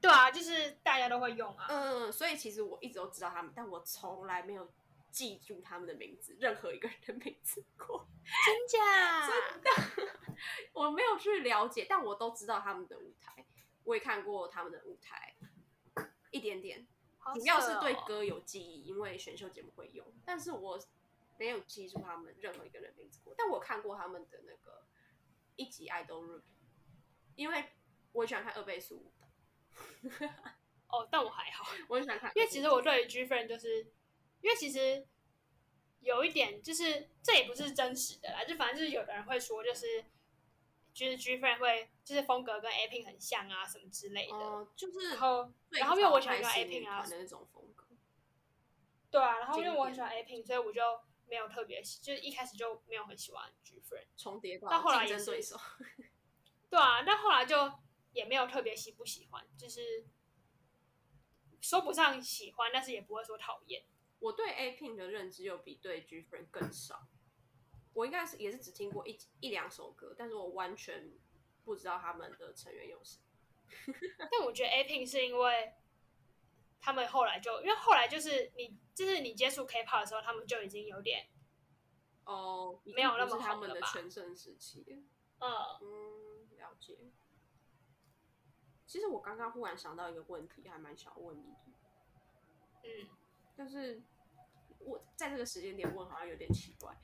对啊，就是大家都会用啊。嗯，所以其实我一直都知道他们，但我从来没有记住他们的名字，任何一个人的名字过。真假？真的，我没有去了解，但我都知道他们的舞台，我也看过他们的舞台，一点点。主要是对歌有记忆，因为选秀节目会用，但是我没有记住他们任何一个人名字过。但我看过他们的那个一集《Idol Rookie》，因为我喜欢看二倍速。哦，但我还好，我很想看，因为其实我对于 G-Friend 就是，因为其实有一点就是这也不是真实的啦，就反正就是有的人会说，就是就是 G-Friend 会就是风格跟 A Pink 很像啊什么之类的，哦、就是然后然后因为我喜欢 A Pink 啊的那种风格，对啊，然后因为我很喜欢 A Pink，所以我就没有特别喜，就是一开始就没有很喜欢 G-Friend 重叠，到后来也是对手，对啊，但后来就。也没有特别喜不喜欢，就是说不上喜欢，但是也不会说讨厌。我对 A Pink 的认知又比对 G Friend 更少，我应该是也是只听过一一两首歌，但是我完全不知道他们的成员有谁。但我觉得 A Pink 是因为他们后来就，因为后来就是你就是你接触 K-pop 的时候，他们就已经有点哦，没有那么他们的全盛时期。嗯嗯，了解。其实我刚刚忽然想到一个问题，还蛮想问你的。嗯，但是我在这个时间点问好像有点奇怪。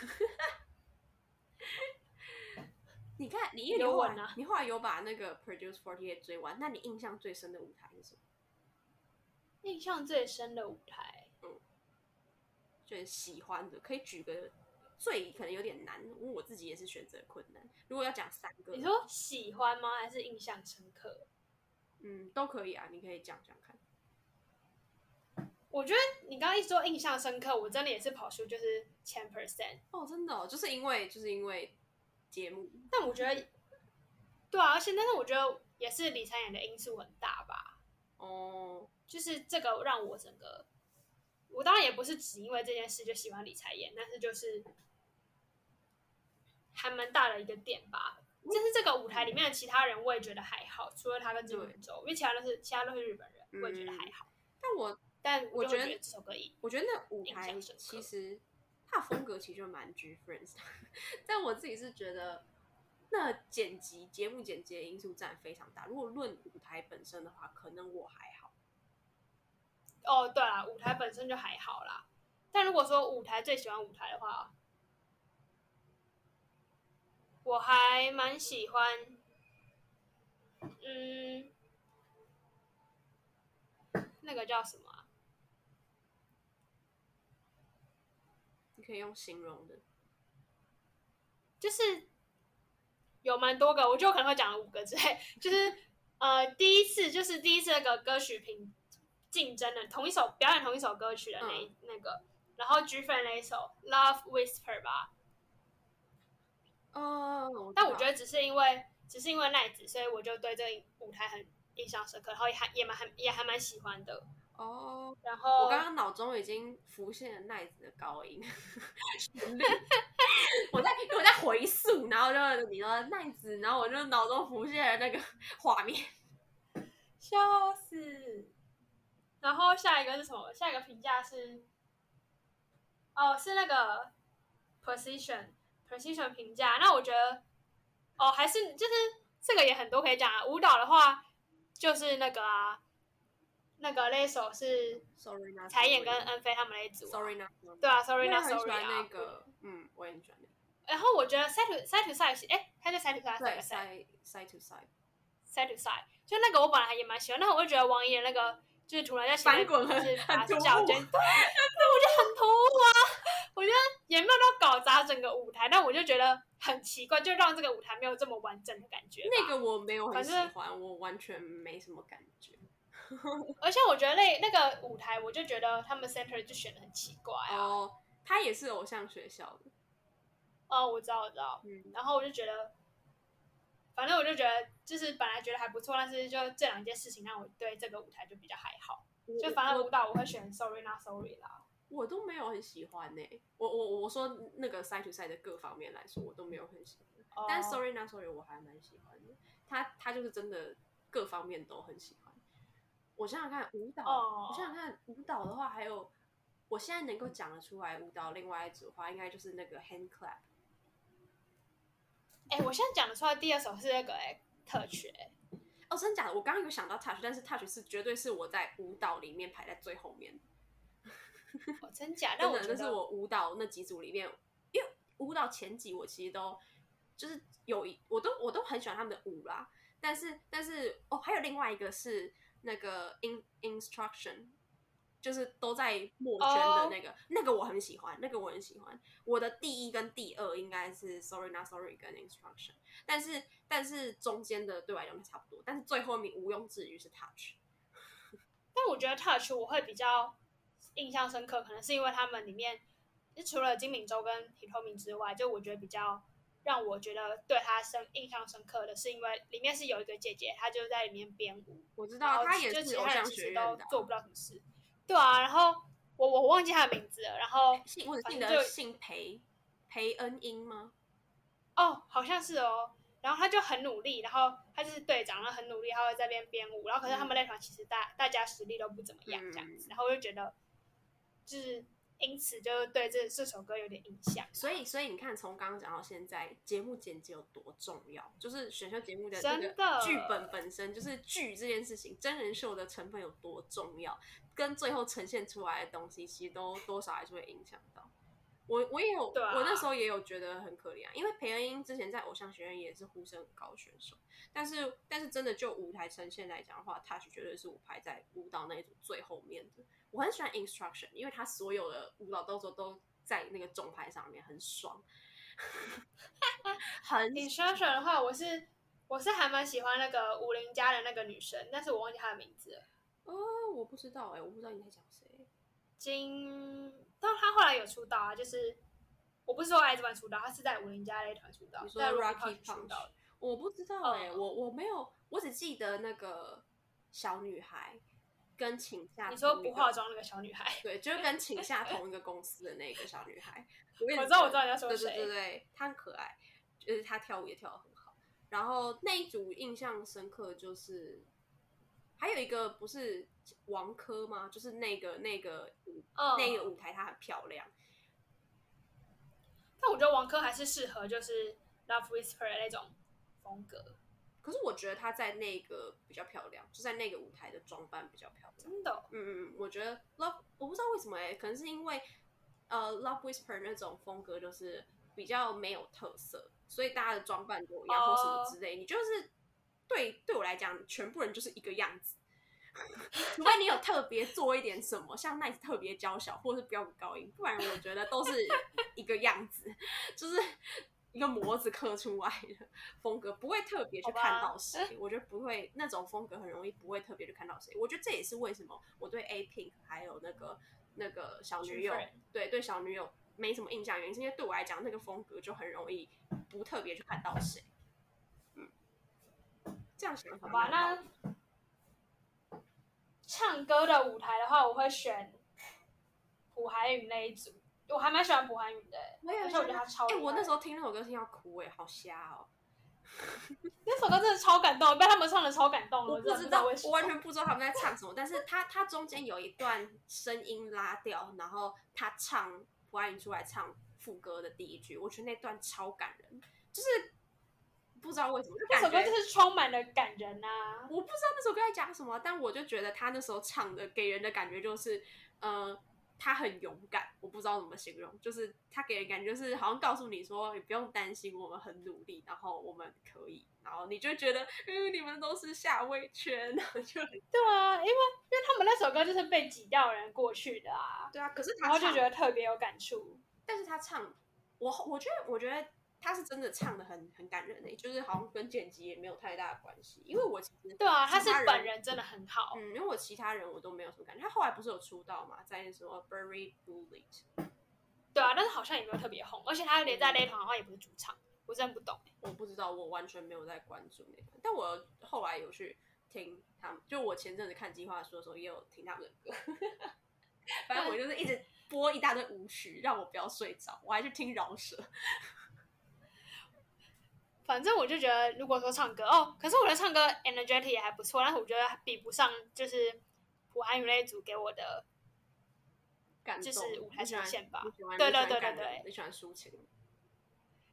你看，你有问啊？你后来有把那个 Produce 48追完？那你印象最深的舞台是什么？印象最深的舞台，嗯，最喜欢的，可以举个最可能有点难，我自己也是选择困难。如果要讲三个，你说喜欢吗？还是印象深刻？嗯，都可以啊，你可以讲讲看。我觉得你刚刚一说印象深刻，我真的也是跑出就是千 percent 哦，真的哦，就是因为就是因为节目。但我觉得，对啊，而且但是我觉得也是李彩妍的因素很大吧。哦，就是这个让我整个我当然也不是只因为这件事就喜欢李彩妍，但是就是还蛮大的一个点吧。就是这个舞台里面的其他人，我也觉得还好，除了他跟金敏洲，因为其他都是其他都是日本人，我也觉得还好。但我但我觉得这首歌，我觉得那舞台其实他的风格其实就蛮 G-Friends，但我自己是觉得那剪辑节目剪辑的因素占非常大。如果论舞台本身的话，可能我还好。哦，对啊，舞台本身就还好啦。但如果说舞台最喜欢舞台的话，我还蛮喜欢，嗯，那个叫什么啊？你可以用形容的，就是有蛮多个，我就可能会讲了五个之类，就是呃，第一次就是第一次那个歌曲评竞争的同一首表演同一首歌曲的那、嗯、那个，然后 G-Friend 那一首 Love Whisper 吧。哦，oh, 但我觉得只是因为只是因为奈子，所以我就对这个舞台很印象深刻，然后也还也蛮还也还蛮喜欢的。哦，oh, 然后我刚刚脑中已经浮现了奈子的高音 旋律，我在我在回溯，然后就你说奈子，然后我就脑中浮现了那个 画面，笑死。然后下一个是什么？下一个评价是，哦，是那个 position。Precision 评价，那我觉得，哦，还是就是这个也很多可以讲啊。舞蹈的话，就是那个啊，那个那首是 Sorry，彩演跟恩菲他们那一组。Sorry not 对啊，Sorry not Sorry 啊。那个，嗯，我也很喜欢那个。然后我觉得 side to side to side，哎，他就 side to side，对，side side to side，side to side，就那个我本来也蛮喜欢，但我就觉得王一那个就是突然在前面滚，就是把脚尖，对，我觉得很突兀啊。我觉得也没有到搞砸整个舞台，但我就觉得很奇怪，就让这个舞台没有这么完整的感觉。那个我没有很喜欢，我完全没什么感觉。而且我觉得那那个舞台，我就觉得他们 center 就选的很奇怪啊。哦，他也是偶像学校的。哦，我知道，我知道。嗯。然后我就觉得，反正我就觉得，就是本来觉得还不错，但是就这两件事情让我对这个舞台就比较还好。就反正舞蹈我会选 Sorry Not Sorry 啦。我都没有很喜欢呢、欸，我我我说那个 side to side 的各方面来说，我都没有很喜欢。Oh. 但 sorry not sorry 我还蛮喜欢的，他他就是真的各方面都很喜欢。我想想看舞蹈，oh. 我想想看舞蹈的话，还有我现在能够讲得出来舞蹈另外一组的话，应该就是那个 hand clap。哎、欸，我现在讲得出来第二首是那个哎、欸、touch 哎、欸，哦真的假的？我刚刚有想到 touch，但是 touch 是绝对是我在舞蹈里面排在最后面。哦、真假？但我觉得那是我舞蹈那几组里面，因为舞蹈前几我其实都就是有一，我都我都很喜欢他们的舞啦。但是但是哦，还有另外一个是那个 in instruction，就是都在墨圈的那个，哦、那个我很喜欢，那个我很喜欢。我的第一跟第二应该是 sorry not sorry 跟 instruction，但是但是中间的对我来讲差不多，但是最后一名毋庸置疑是 touch。但我觉得 touch 我会比较。印象深刻，可能是因为他们里面，就除了金敏周跟 Hitomi 之外，就我觉得比较让我觉得对他深印象深刻的是，因为里面是有一个姐姐，她就在里面编舞。我知道，她也是偶像学院的。都做不到什么事。对啊，然后我我忘记他的名字了，然后姓我记得姓裴，裴恩英吗？哦，好像是哦。然后他就很努力，然后他就是队长，然后很努力，他会在那边编舞。然后可是他们那团其实大大家实力都不怎么样，这样子。然后我就觉得。就是因此，就对这这首歌有点印象。所以，所以你看，从刚刚讲到现在，节目剪辑有多重要？就是选秀节目的这个剧本本身，就是剧这件事情，真人秀的成分有多重要，跟最后呈现出来的东西，其实都多少还是会影响到。我我也有，啊、我那时候也有觉得很可怜啊，因为裴恩英之前在偶像学院也是呼声很高的选手，但是但是真的就舞台呈现来讲的话，Touch 绝对是我排在舞蹈那一组最后面的。我很喜欢 Instruction，因为他所有的舞蹈动作都在那个重拍上面，很爽。很 Instruction 的话，我是我是还蛮喜欢那个武林家的那个女生，但是我忘记她的名字了。哦，我不知道哎、欸，我不知道你在讲谁。金，但她后来有出道啊，就是我不是说 IZ*ONE 出道，她是在武林家那一团出道，在 Rocky 出道。我不知道哎、我我没有，我只记得那个小女孩。跟请下，你说不化妆那个小女孩，对，就是跟请下 同一个公司的那个小女孩。我，我知道，我知道你要说谁。对对对对，她很可爱，就是她跳舞也跳得很好。然后那一组印象深刻就是，还有一个不是王珂吗？就是那个那个、oh. 那个舞台，她很漂亮。但我觉得王珂还是适合就是 Love Whisper 的那种风格。可是我觉得他在那个比较漂亮，就在那个舞台的装扮比较漂亮。真的？嗯嗯，我觉得 Love 我不知道为什么哎、欸，可能是因为呃 Love Whisper 那种风格就是比较没有特色，所以大家的装扮都一样或什么之类。Oh. 你就是对对我来讲，全部人就是一个样子。除非你有特别做一点什么，像那次特别娇小，或者是飙高音，不然我觉得都是一个样子，就是一个模子刻出来的 风格，不会特别去看到谁。我觉得不会那种风格很容易不会特别去看到谁。我觉得这也是为什么我对 A Pink 还有那个那个小女友，对对小女友没什么印象，原因是因为对我来讲那个风格就很容易不特别去看到谁。嗯，这样想好吧，那。唱歌的舞台的话，我会选朴海允那一组，我还蛮喜欢朴海允的，而且我觉得他超……哎、欸，我那时候听那首歌听到哭，哎，好瞎哦！那首歌真的超感动，被他们唱的超感动。我不知道，我完全不知道他们在唱什么，但是他他中间有一段声音拉掉，然后他唱朴海允出来唱副歌的第一句，我觉得那段超感人，就是。不知道为什么，那首歌就是充满了感人啊！我不知道那首歌在讲什么，但我就觉得他那时候唱的给人的感觉就是，呃，他很勇敢。我不知道怎么形容，就是他给人感觉就是好像告诉你说，你不用担心，我们很努力，然后我们可以，然后你就觉得，嗯，你们都是下位圈，然后就对啊，因为因为他们那首歌就是被挤掉人过去的啊，对啊，可是他然后就觉得特别有感触，但是他唱，我我觉得我觉得。他是真的唱的很很感人的，就是好像跟剪辑也没有太大的关系，因为我其实对啊，他是本人真的很好，嗯，因为我其他人我都没有什么感觉。他后来不是有出道嘛，在什么 Berry Bullet，对啊，但是好像也没有特别红，而且他连在那团的话也不是主唱，我真的不懂，我不知道，我完全没有在关注那团，但我后来有去听他们，就我前阵子看计划书的时候也有听他们的歌，反正我就是一直播一大堆舞曲，让我不要睡着，我还去听饶舌。反正我就觉得，如果说唱歌哦，可是我觉得唱歌 energetic 也还不错，但是我觉得比不上就是朴海允那一组给我的，感就是舞台呈现吧。对对对对对，你喜欢抒情？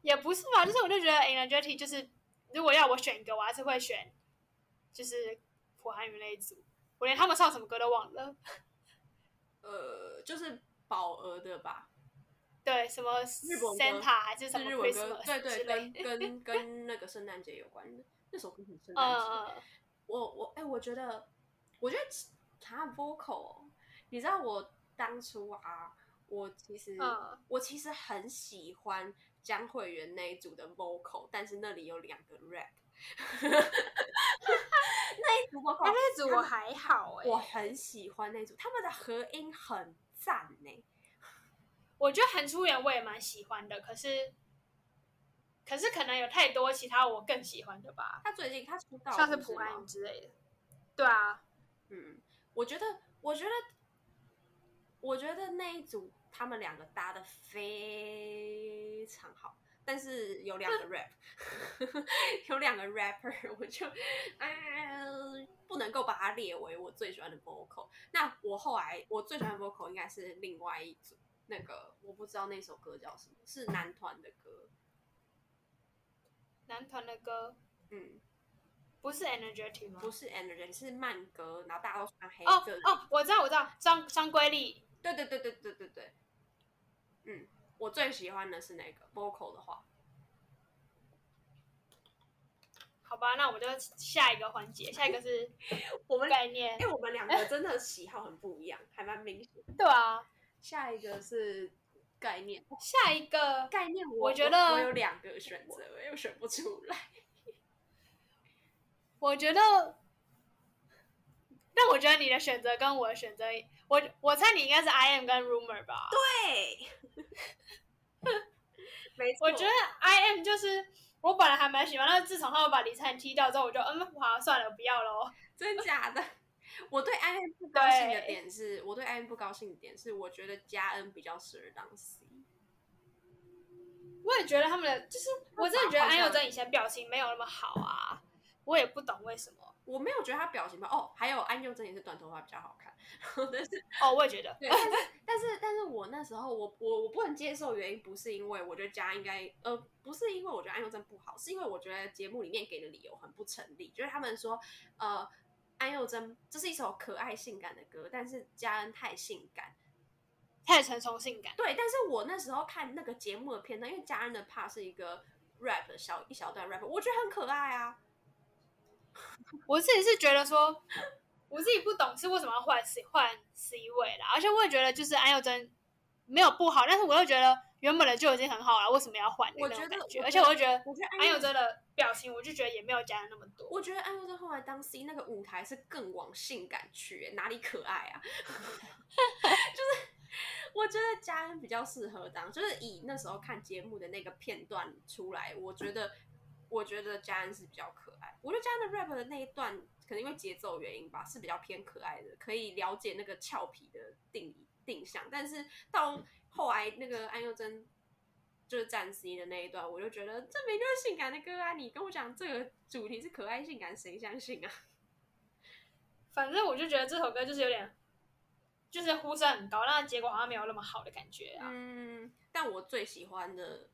也不是吧，就是我就觉得 energetic 就是，如果要我选一个，我还是会选，就是朴海允那一组。我连他们唱什么歌都忘了。呃，就是宝儿的吧。对，什么 Santa 还是什么 Christmas？对对，跟跟跟那个圣诞节有关的那首歌很圣诞节。Uh, 我我哎、欸，我觉得，我觉得他 vocal，你知道我当初啊，我其实、uh, 我其实很喜欢江慧媛那一组的 vocal，但是那里有两个 rap，那一组 vocal，那组我还好哎、欸，我很喜欢那组，他们的合音很赞呢、欸。我觉得韩初元我也蛮喜欢的，可是，可是可能有太多其他我更喜欢的吧。他最近他出道，像是朴海允之类的。对啊，嗯，我觉得，我觉得，我觉得那一组他们两个搭的非常好，但是有两个 rap，有两个 rapper，我就哎，不能够把它列为我最喜欢的 vocal。那我后来我最喜欢的 vocal 应该是另外一组。那个我不知道那首歌叫什么，是男团的歌。男团的歌，嗯，不是 Energetic 吗？不是 Energetic，是慢歌，然后大家都穿黑色。哦哦，我知道，我知道，张张瑰丽。对对对对对对对。嗯，我最喜欢的是那个 vocal 的话。好吧，那我们就下一个环节，下一个是 我们概念，因为我们两个真的喜好很不一样，还蛮明显。对啊。下一个是概念，下一个概念我，我觉得我，有两个选择，我又选不出来。我觉得，但我觉得你的选择跟我的选择，我我猜你应该是 I am 跟 Rumor 吧？对，没错。我觉得 I am 就是我本来还蛮喜欢，但是自从他们把李灿踢掉之后，我就嗯，好，算了，不要了。真假的？我对 IM 不高兴的点是，我对 IM 不高兴的点是，我觉得嘉恩比较适合当 C。我也觉得他们的就是，我真的觉得安宥真以前表情没有那么好啊，我也不懂为什么。我没有觉得他表情吧，哦，还有安宥真也是短头发比较好看，但是哦，我也觉得，对，但是但是但是我那时候我我我不能接受原因不是因为我觉得嘉应该呃不是因为我觉得安宥真不好，是因为我觉得节目里面给的理由很不成立，就是他们说呃安宥真这是一首可爱性感的歌，但是嘉恩太性感。太成熟性感，对，但是我那时候看那个节目的片段，因为嘉恩的 part 是一个 rap 的小一小段 rap，我觉得很可爱啊。我自己是觉得说，我自己不懂是为什么要换 C 换 C 位啦，而且我也觉得就是安宥真没有不好，但是我又觉得原本的就已经很好了，为什么要换？我觉得，而且我又觉得安宥真的表情，我就觉得也没有加那么多。我觉得安宥真后来当 C 那个舞台是更往性感去，哪里可爱啊？就是。我觉得嘉恩比较适合当，就是以那时候看节目的那个片段出来，我觉得，我觉得嘉恩是比较可爱。我觉得嘉恩的 rap 的那一段，可能因为节奏原因吧，是比较偏可爱的，可以了解那个俏皮的定定向。但是到后来那个安宥真就是站 C 的那一段，我就觉得这明明就是性感的歌啊！你跟我讲这个主题是可爱性感，谁相信啊？反正我就觉得这首歌就是有点。就是呼声很高，但结果好像没有那么好的感觉啊。嗯，但我最喜欢的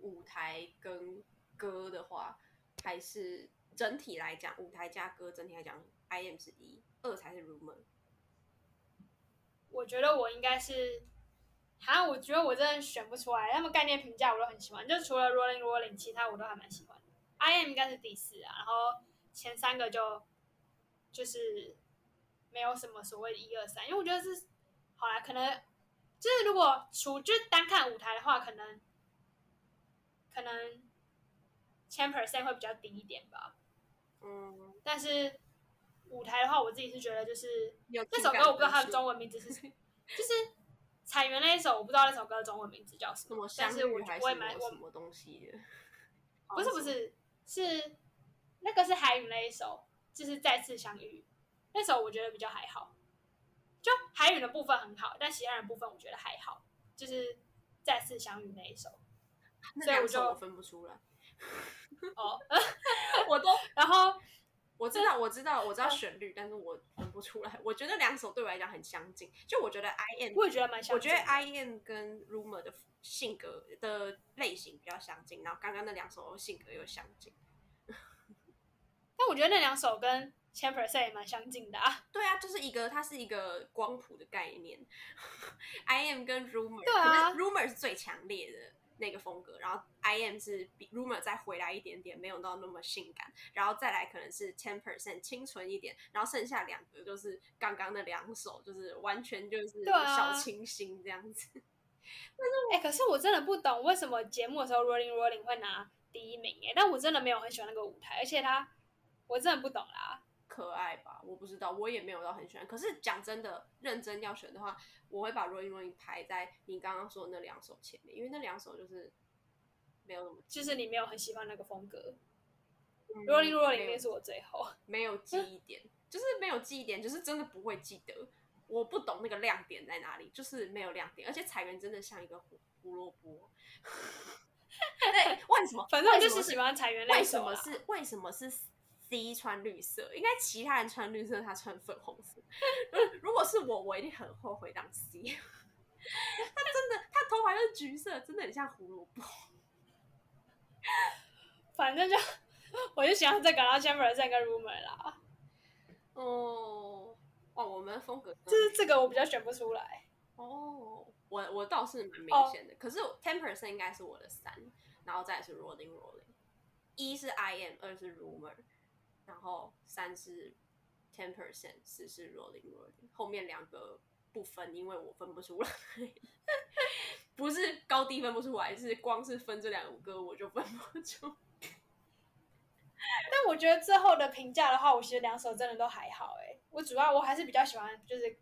舞台跟歌的话，还是整体来讲，舞台加歌整体来讲，IM 是一，二才是 Rumor。我觉得我应该是，好像我觉得我真的选不出来，他们概念评价我都很喜欢，就除了 Rolling Rolling，其他我都还蛮喜欢的。IM 应该是第四啊，然后前三个就就是。没有什么所谓的一二三，因为我觉得是好啦，可能就是如果除就是单看舞台的话，可能可能 ten percent 会比较低一点吧。嗯，但是舞台的话，我自己是觉得就是这首歌我不知道它的中文名字是，就是彩云那一首，我不知道那首歌中文名字叫什么，但是我我也蛮什么东西的，不是不是是那个是海云那一首，就是再次相遇。那首我觉得比较还好，就海语的部分很好，但其他人部分我觉得还好，就是再次相遇那一首，所以我就分不出来。哦 我都，然后我知道，我知道，我知道旋律，但是我分不出来。我觉得两首对我来讲很相近，就我觉得 I M，我也觉得蛮相近。我觉得 I M 跟 Rumor 的性格的类型比较相近，然后刚刚那两首性格又相近。但我觉得那两首跟10%也蛮相近的啊，对啊，就是一个，它是一个光谱的概念。I am 跟 Rumor，对啊，Rumor 是最强烈的那个风格，然后 I am 是比 Rumor 再回来一点点，没有到那么性感，然后再来可能是 Ten Percent 清纯一点，然后剩下两个就是刚刚的两首，就是完全就是小清新这样子。但是，哎、欸，可是我真的不懂为什么节目的时候 Rolling Rolling 会拿第一名哎，但我真的没有很喜欢那个舞台，而且他，我真的不懂啦。可爱吧，我不知道，我也没有到很喜欢。可是讲真的，认真要选的话，我会把 Rolling Rolling 排在你刚刚说的那两首前面，因为那两首就是没有那么，就是你没有很喜欢那个风格。嗯、Rolling Rolling 也是我最后没有记忆点，就是没有记忆点，就是真的不会记得。我不懂那个亮点在哪里，就是没有亮点，而且彩云真的像一个胡胡萝卜。对，为什么？反正我就是喜欢彩云。为什么是？为什么是？第一穿绿色，应该其他人穿绿色，他穿粉红色。如果是我，我一定很后悔当 C。他真的，他头发又是橘色，真的很像胡萝卜。反正就，我就喜欢这个，然后10%跟 Rumor 啦。哦，哦，我们的风格就是这个，我比较选不出来。哦，我我倒是蛮明显的，哦、可是10%应该是我的三，然后再是 Rolling Rolling，一是 I am，二是 Rumor。然后三是 ten percent，四是 rolling rolling，后面两个不分，因为我分不出来，不是高低分不出来，是光是分这两个我就分不出。但我觉得最后的评价的话，我其实两首真的都还好哎，我主要我还是比较喜欢就是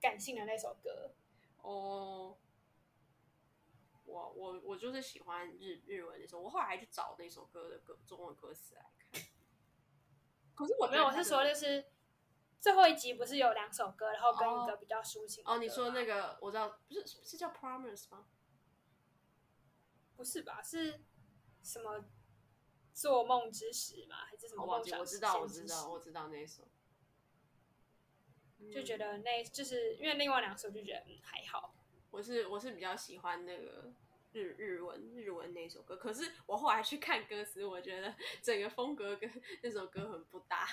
感性的那首歌。哦，我我我就是喜欢日日文那首，我后来还去找那首歌的歌中文歌词来看。可是我没有，我是说就是最后一集不是有两首歌，然后跟一个比较抒情哦，你说那个我知道，不是是叫 Promise 吗？不是吧？是什么做梦之时吗？还是什么梦想？我知道，我知道，我知道那一首。就觉得那就是因为另外两首就觉得嗯还好。我是我是比较喜欢那个日日文日文那首歌，可是我后来去看歌词，我觉得整个风格跟那首歌很不搭。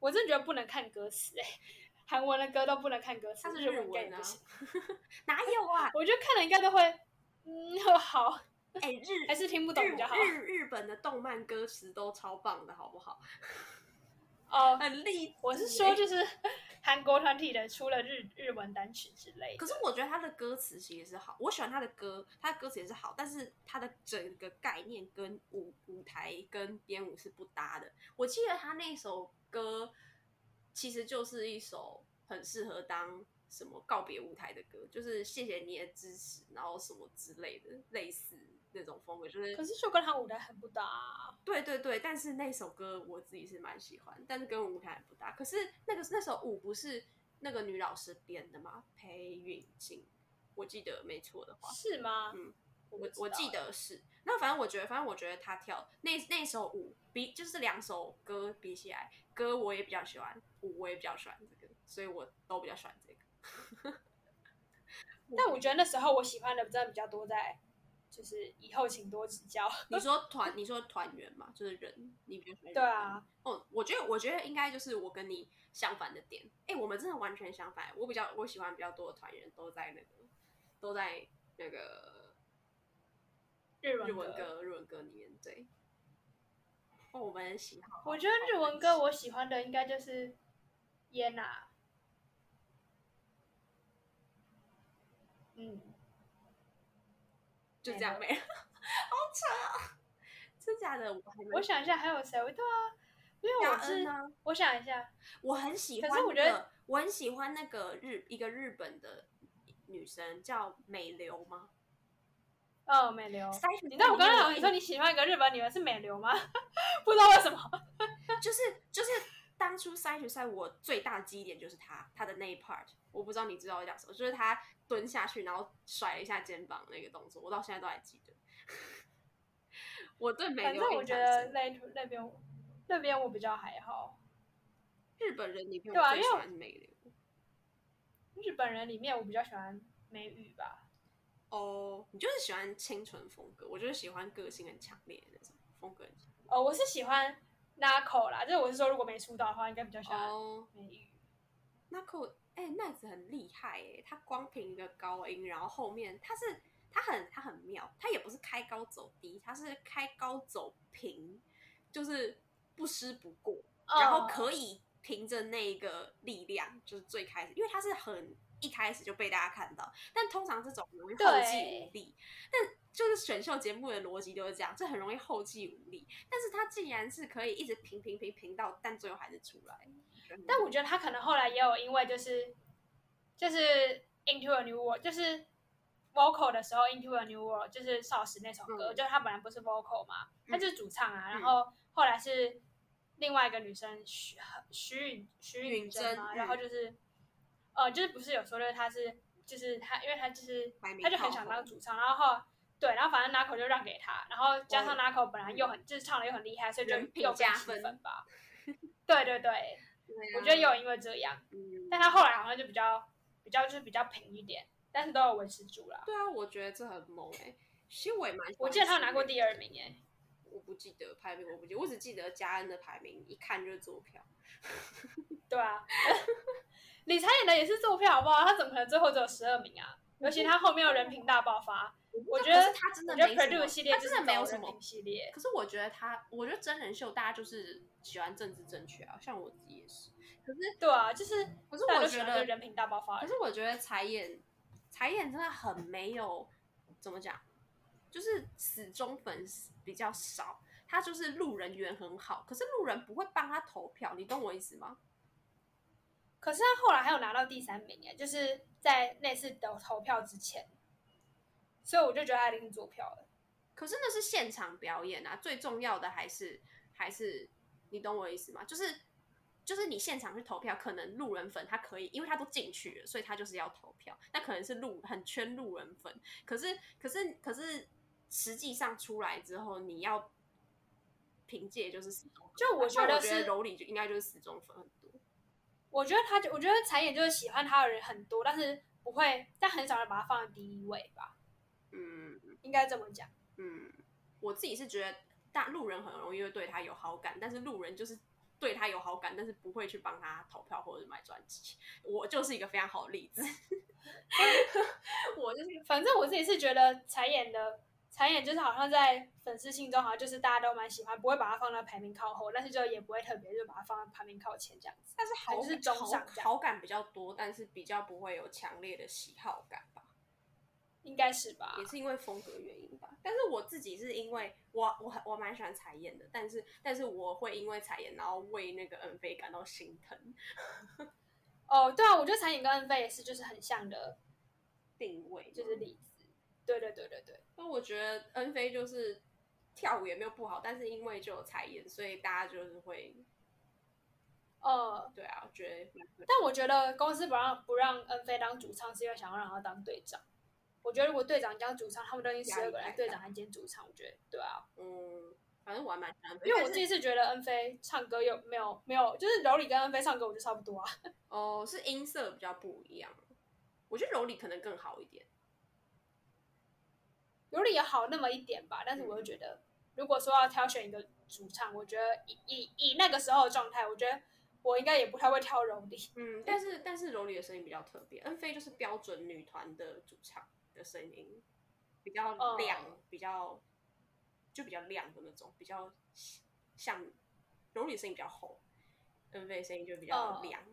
我真的觉得不能看歌词哎、欸，韩文的歌都不能看歌词，它是日文啊？哪有啊？我觉得看了应该都会嗯 好哎、欸、日还是听不懂比较好。日日本的动漫歌词都超棒的，好不好？哦，很励志。我是说，就是 韩国团体的出了日日文单曲之类的。可是我觉得他的歌词其实是好，我喜欢他的歌，他的歌词也是好，但是他的整个概念跟舞舞台跟编舞是不搭的。我记得他那首歌其实就是一首很适合当什么告别舞台的歌，就是谢谢你的支持，然后什么之类的，类似。那种风格就是，可是就跟他舞台很不搭啊。对对对，但是那首歌我自己是蛮喜欢，但是跟舞台很不搭。可是那个那首舞不是那个女老师编的吗？裴允静，我记得没错的话。是吗？嗯，我我记得是。那反正我觉得，反正我觉得他跳那那首舞比就是两首歌比起来，歌我也比较喜欢，舞我也比较喜欢这个，所以我都比较喜欢这个。但我觉得那时候我喜欢的真的比较多在。就是以后请多指教。你说团，你说团员嘛，就是人，你比较喜欢。对啊。哦，我觉得，我觉得应该就是我跟你相反的点。哎、欸，我们真的完全相反。我比较，我喜欢比较多的团员都在那个，都在那个日文日文歌日文歌里面。对。哦，我们喜好。我觉得日文歌我喜欢的应该就是耶娜。嗯。就这样没了，好扯啊！真假的？我我想一下还有谁？对啊，因为我是我想一下，我很喜欢、那个。可是我觉得我很喜欢那个日一个日本的女生叫美流吗？哦，美流。你知道我刚刚你说你喜欢一个日本女人是美流吗？不知道为什么，就是就是当初筛选赛我最大的记忆点就是她她的那一 part，我不知道你知道我讲什么，就是他。蹲下去，然后甩了一下肩膀那个动作，我到现在都还记得。我对美流，我觉得那那边那边我比较还好。日本人里面我最喜欢美流。日本人里面我比较喜欢美语吧。哦，oh, 你就是喜欢清纯风格，我就是喜欢个性很强烈的那种风格。哦，oh, 我是喜欢 Nako 啦，就是我是说如果没出道的话，应该比较喜欢美羽。Nako 哎，奈子很厉害哎，他光凭一个高音，然后后面他是他很他很妙，他也不是开高走低，他是开高走平，就是不失不过，然后可以凭着那个力量，就是最开始，因为他是很一开始就被大家看到，但通常这种容易后继无力，但就是选秀节目的逻辑都是这样，这很容易后继无力，但是他竟然是可以一直平平平平到，但最后还是出来。但我觉得他可能后来也有因为就是就是 Into a New World 就是 vocal 的时候 Into a New World 就是少时那首歌，嗯、就是他本来不是 vocal 嘛，他就是主唱啊，嗯、然后后来是另外一个女生徐徐允徐允珍嘛，然后就是呃就是不是有说就是他是就是他，因为他就是他就很想当主唱，然后对，然后反正 Nako 就让给他，然后加上 Nako 本来又很、嗯、就是唱的又很厉害，所以就又加分吧。对 对对。我觉得有因为这样，嗯、但他后来好像就比较比较就是比较平一点，但是都有维持住了。对啊，我觉得这很猛哎、欸，其实我也蛮，我记得他有拿过第二名哎、欸，我不记得排名，我不记得，我只记得嘉恩的排名，一看就是坐票。对啊，李彩演的也是坐票好不好？他怎么可能最后只有十二名啊？尤其他后面有人品大爆发，我觉得他真的，我觉得 Produce 系列真的没有什么系列。可是我觉得他，我觉得真人秀大家就是喜欢政治正确啊，像我自己也是。可是对啊，就是可是我觉得人品大爆发。可是我觉得彩演彩演真的很没有怎么讲，就是死忠粉丝比较少。他就是路人缘很好，可是路人不会帮他投票，你懂我意思吗？可是他后来还有拿到第三名哎，就是在那次的投票之前，所以我就觉得他一定是坐票了。可是那是现场表演啊，最重要的还是还是你懂我意思吗？就是。就是你现场去投票，可能路人粉他可以，因为他都进去了，所以他就是要投票。那可能是路很圈路人粉，可是可是可是实际上出来之后，你要凭借就是死忠，就我觉得是柔里就应该就是死忠粉。我觉得他就我觉得彩演就是喜欢他的人很多，但是不会，但很少人把他放在第一位吧。嗯，应该这么讲。嗯，我自己是觉得大路人很容易会对他有好感，但是路人就是。对他有好感，但是不会去帮他投票或者买专辑。我就是一个非常好的例子。我就是，反正我自己是觉得彩演的彩演就是好像在粉丝心中好像就是大家都蛮喜欢，不会把它放在排名靠后，但是就也不会特别就把它放在排名靠前这样子。但是好就是中上好，好感比较多，但是比较不会有强烈的喜好感吧。应该是吧，也是因为风格原因吧。但是我自己是因为我我我蛮喜欢彩演的，但是但是我会因为彩演然后为那个恩菲感到心疼。哦，对啊，我觉得彩演跟恩菲也是就是很像的定位，就是例子。对对对对对。那我觉得恩菲就是跳舞也没有不好，但是因为就有才演，所以大家就是会。呃，对啊，我觉得。但我觉得公司不让不让恩菲当主唱，是因为想要让他当队长。我觉得如果队长兼主唱，他们都已经十二个人，队长还兼主唱，我觉得对啊，嗯，反正我还蛮喜欢，因为我自己是觉得恩菲唱歌又没有没有，就是柔里跟恩菲唱歌我觉得差不多啊。哦，是音色比较不一样，我觉得柔里可能更好一点，柔里也好那么一点吧，但是我又觉得，如果说要挑选一个主唱，我觉得以以以那个时候的状态，我觉得我应该也不太会挑柔里。嗯，但是但是柔里的声音比较特别，恩菲就是标准女团的主唱。的声音比较亮，uh, 比较就比较亮的那种，比较像柔里声音比较厚，恩菲声音就比较亮。Uh,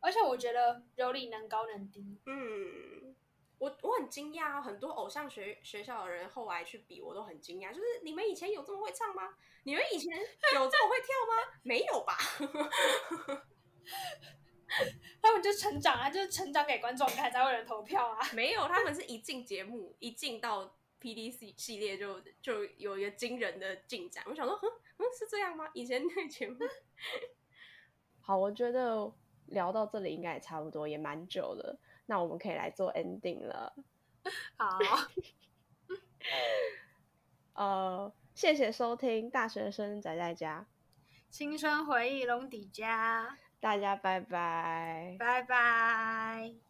而且我觉得柔里能高能低。嗯，我我很惊讶，很多偶像学学校的人后来去比，我都很惊讶。就是你们以前有这么会唱吗？你们以前有这么会跳吗？没有吧？他们就成长啊，就是成长给观众看，才会有人投票啊。没有，他们是一进节目，一进到 PDC 系列就就有一个惊人的进展。我想说，嗯嗯，是这样吗？以前那节目。好，我觉得聊到这里应该也差不多，也蛮久了。那我们可以来做 ending 了。好。呃，谢谢收听《大学生宅在家》，青春回忆龙底家。大家拜拜，拜拜。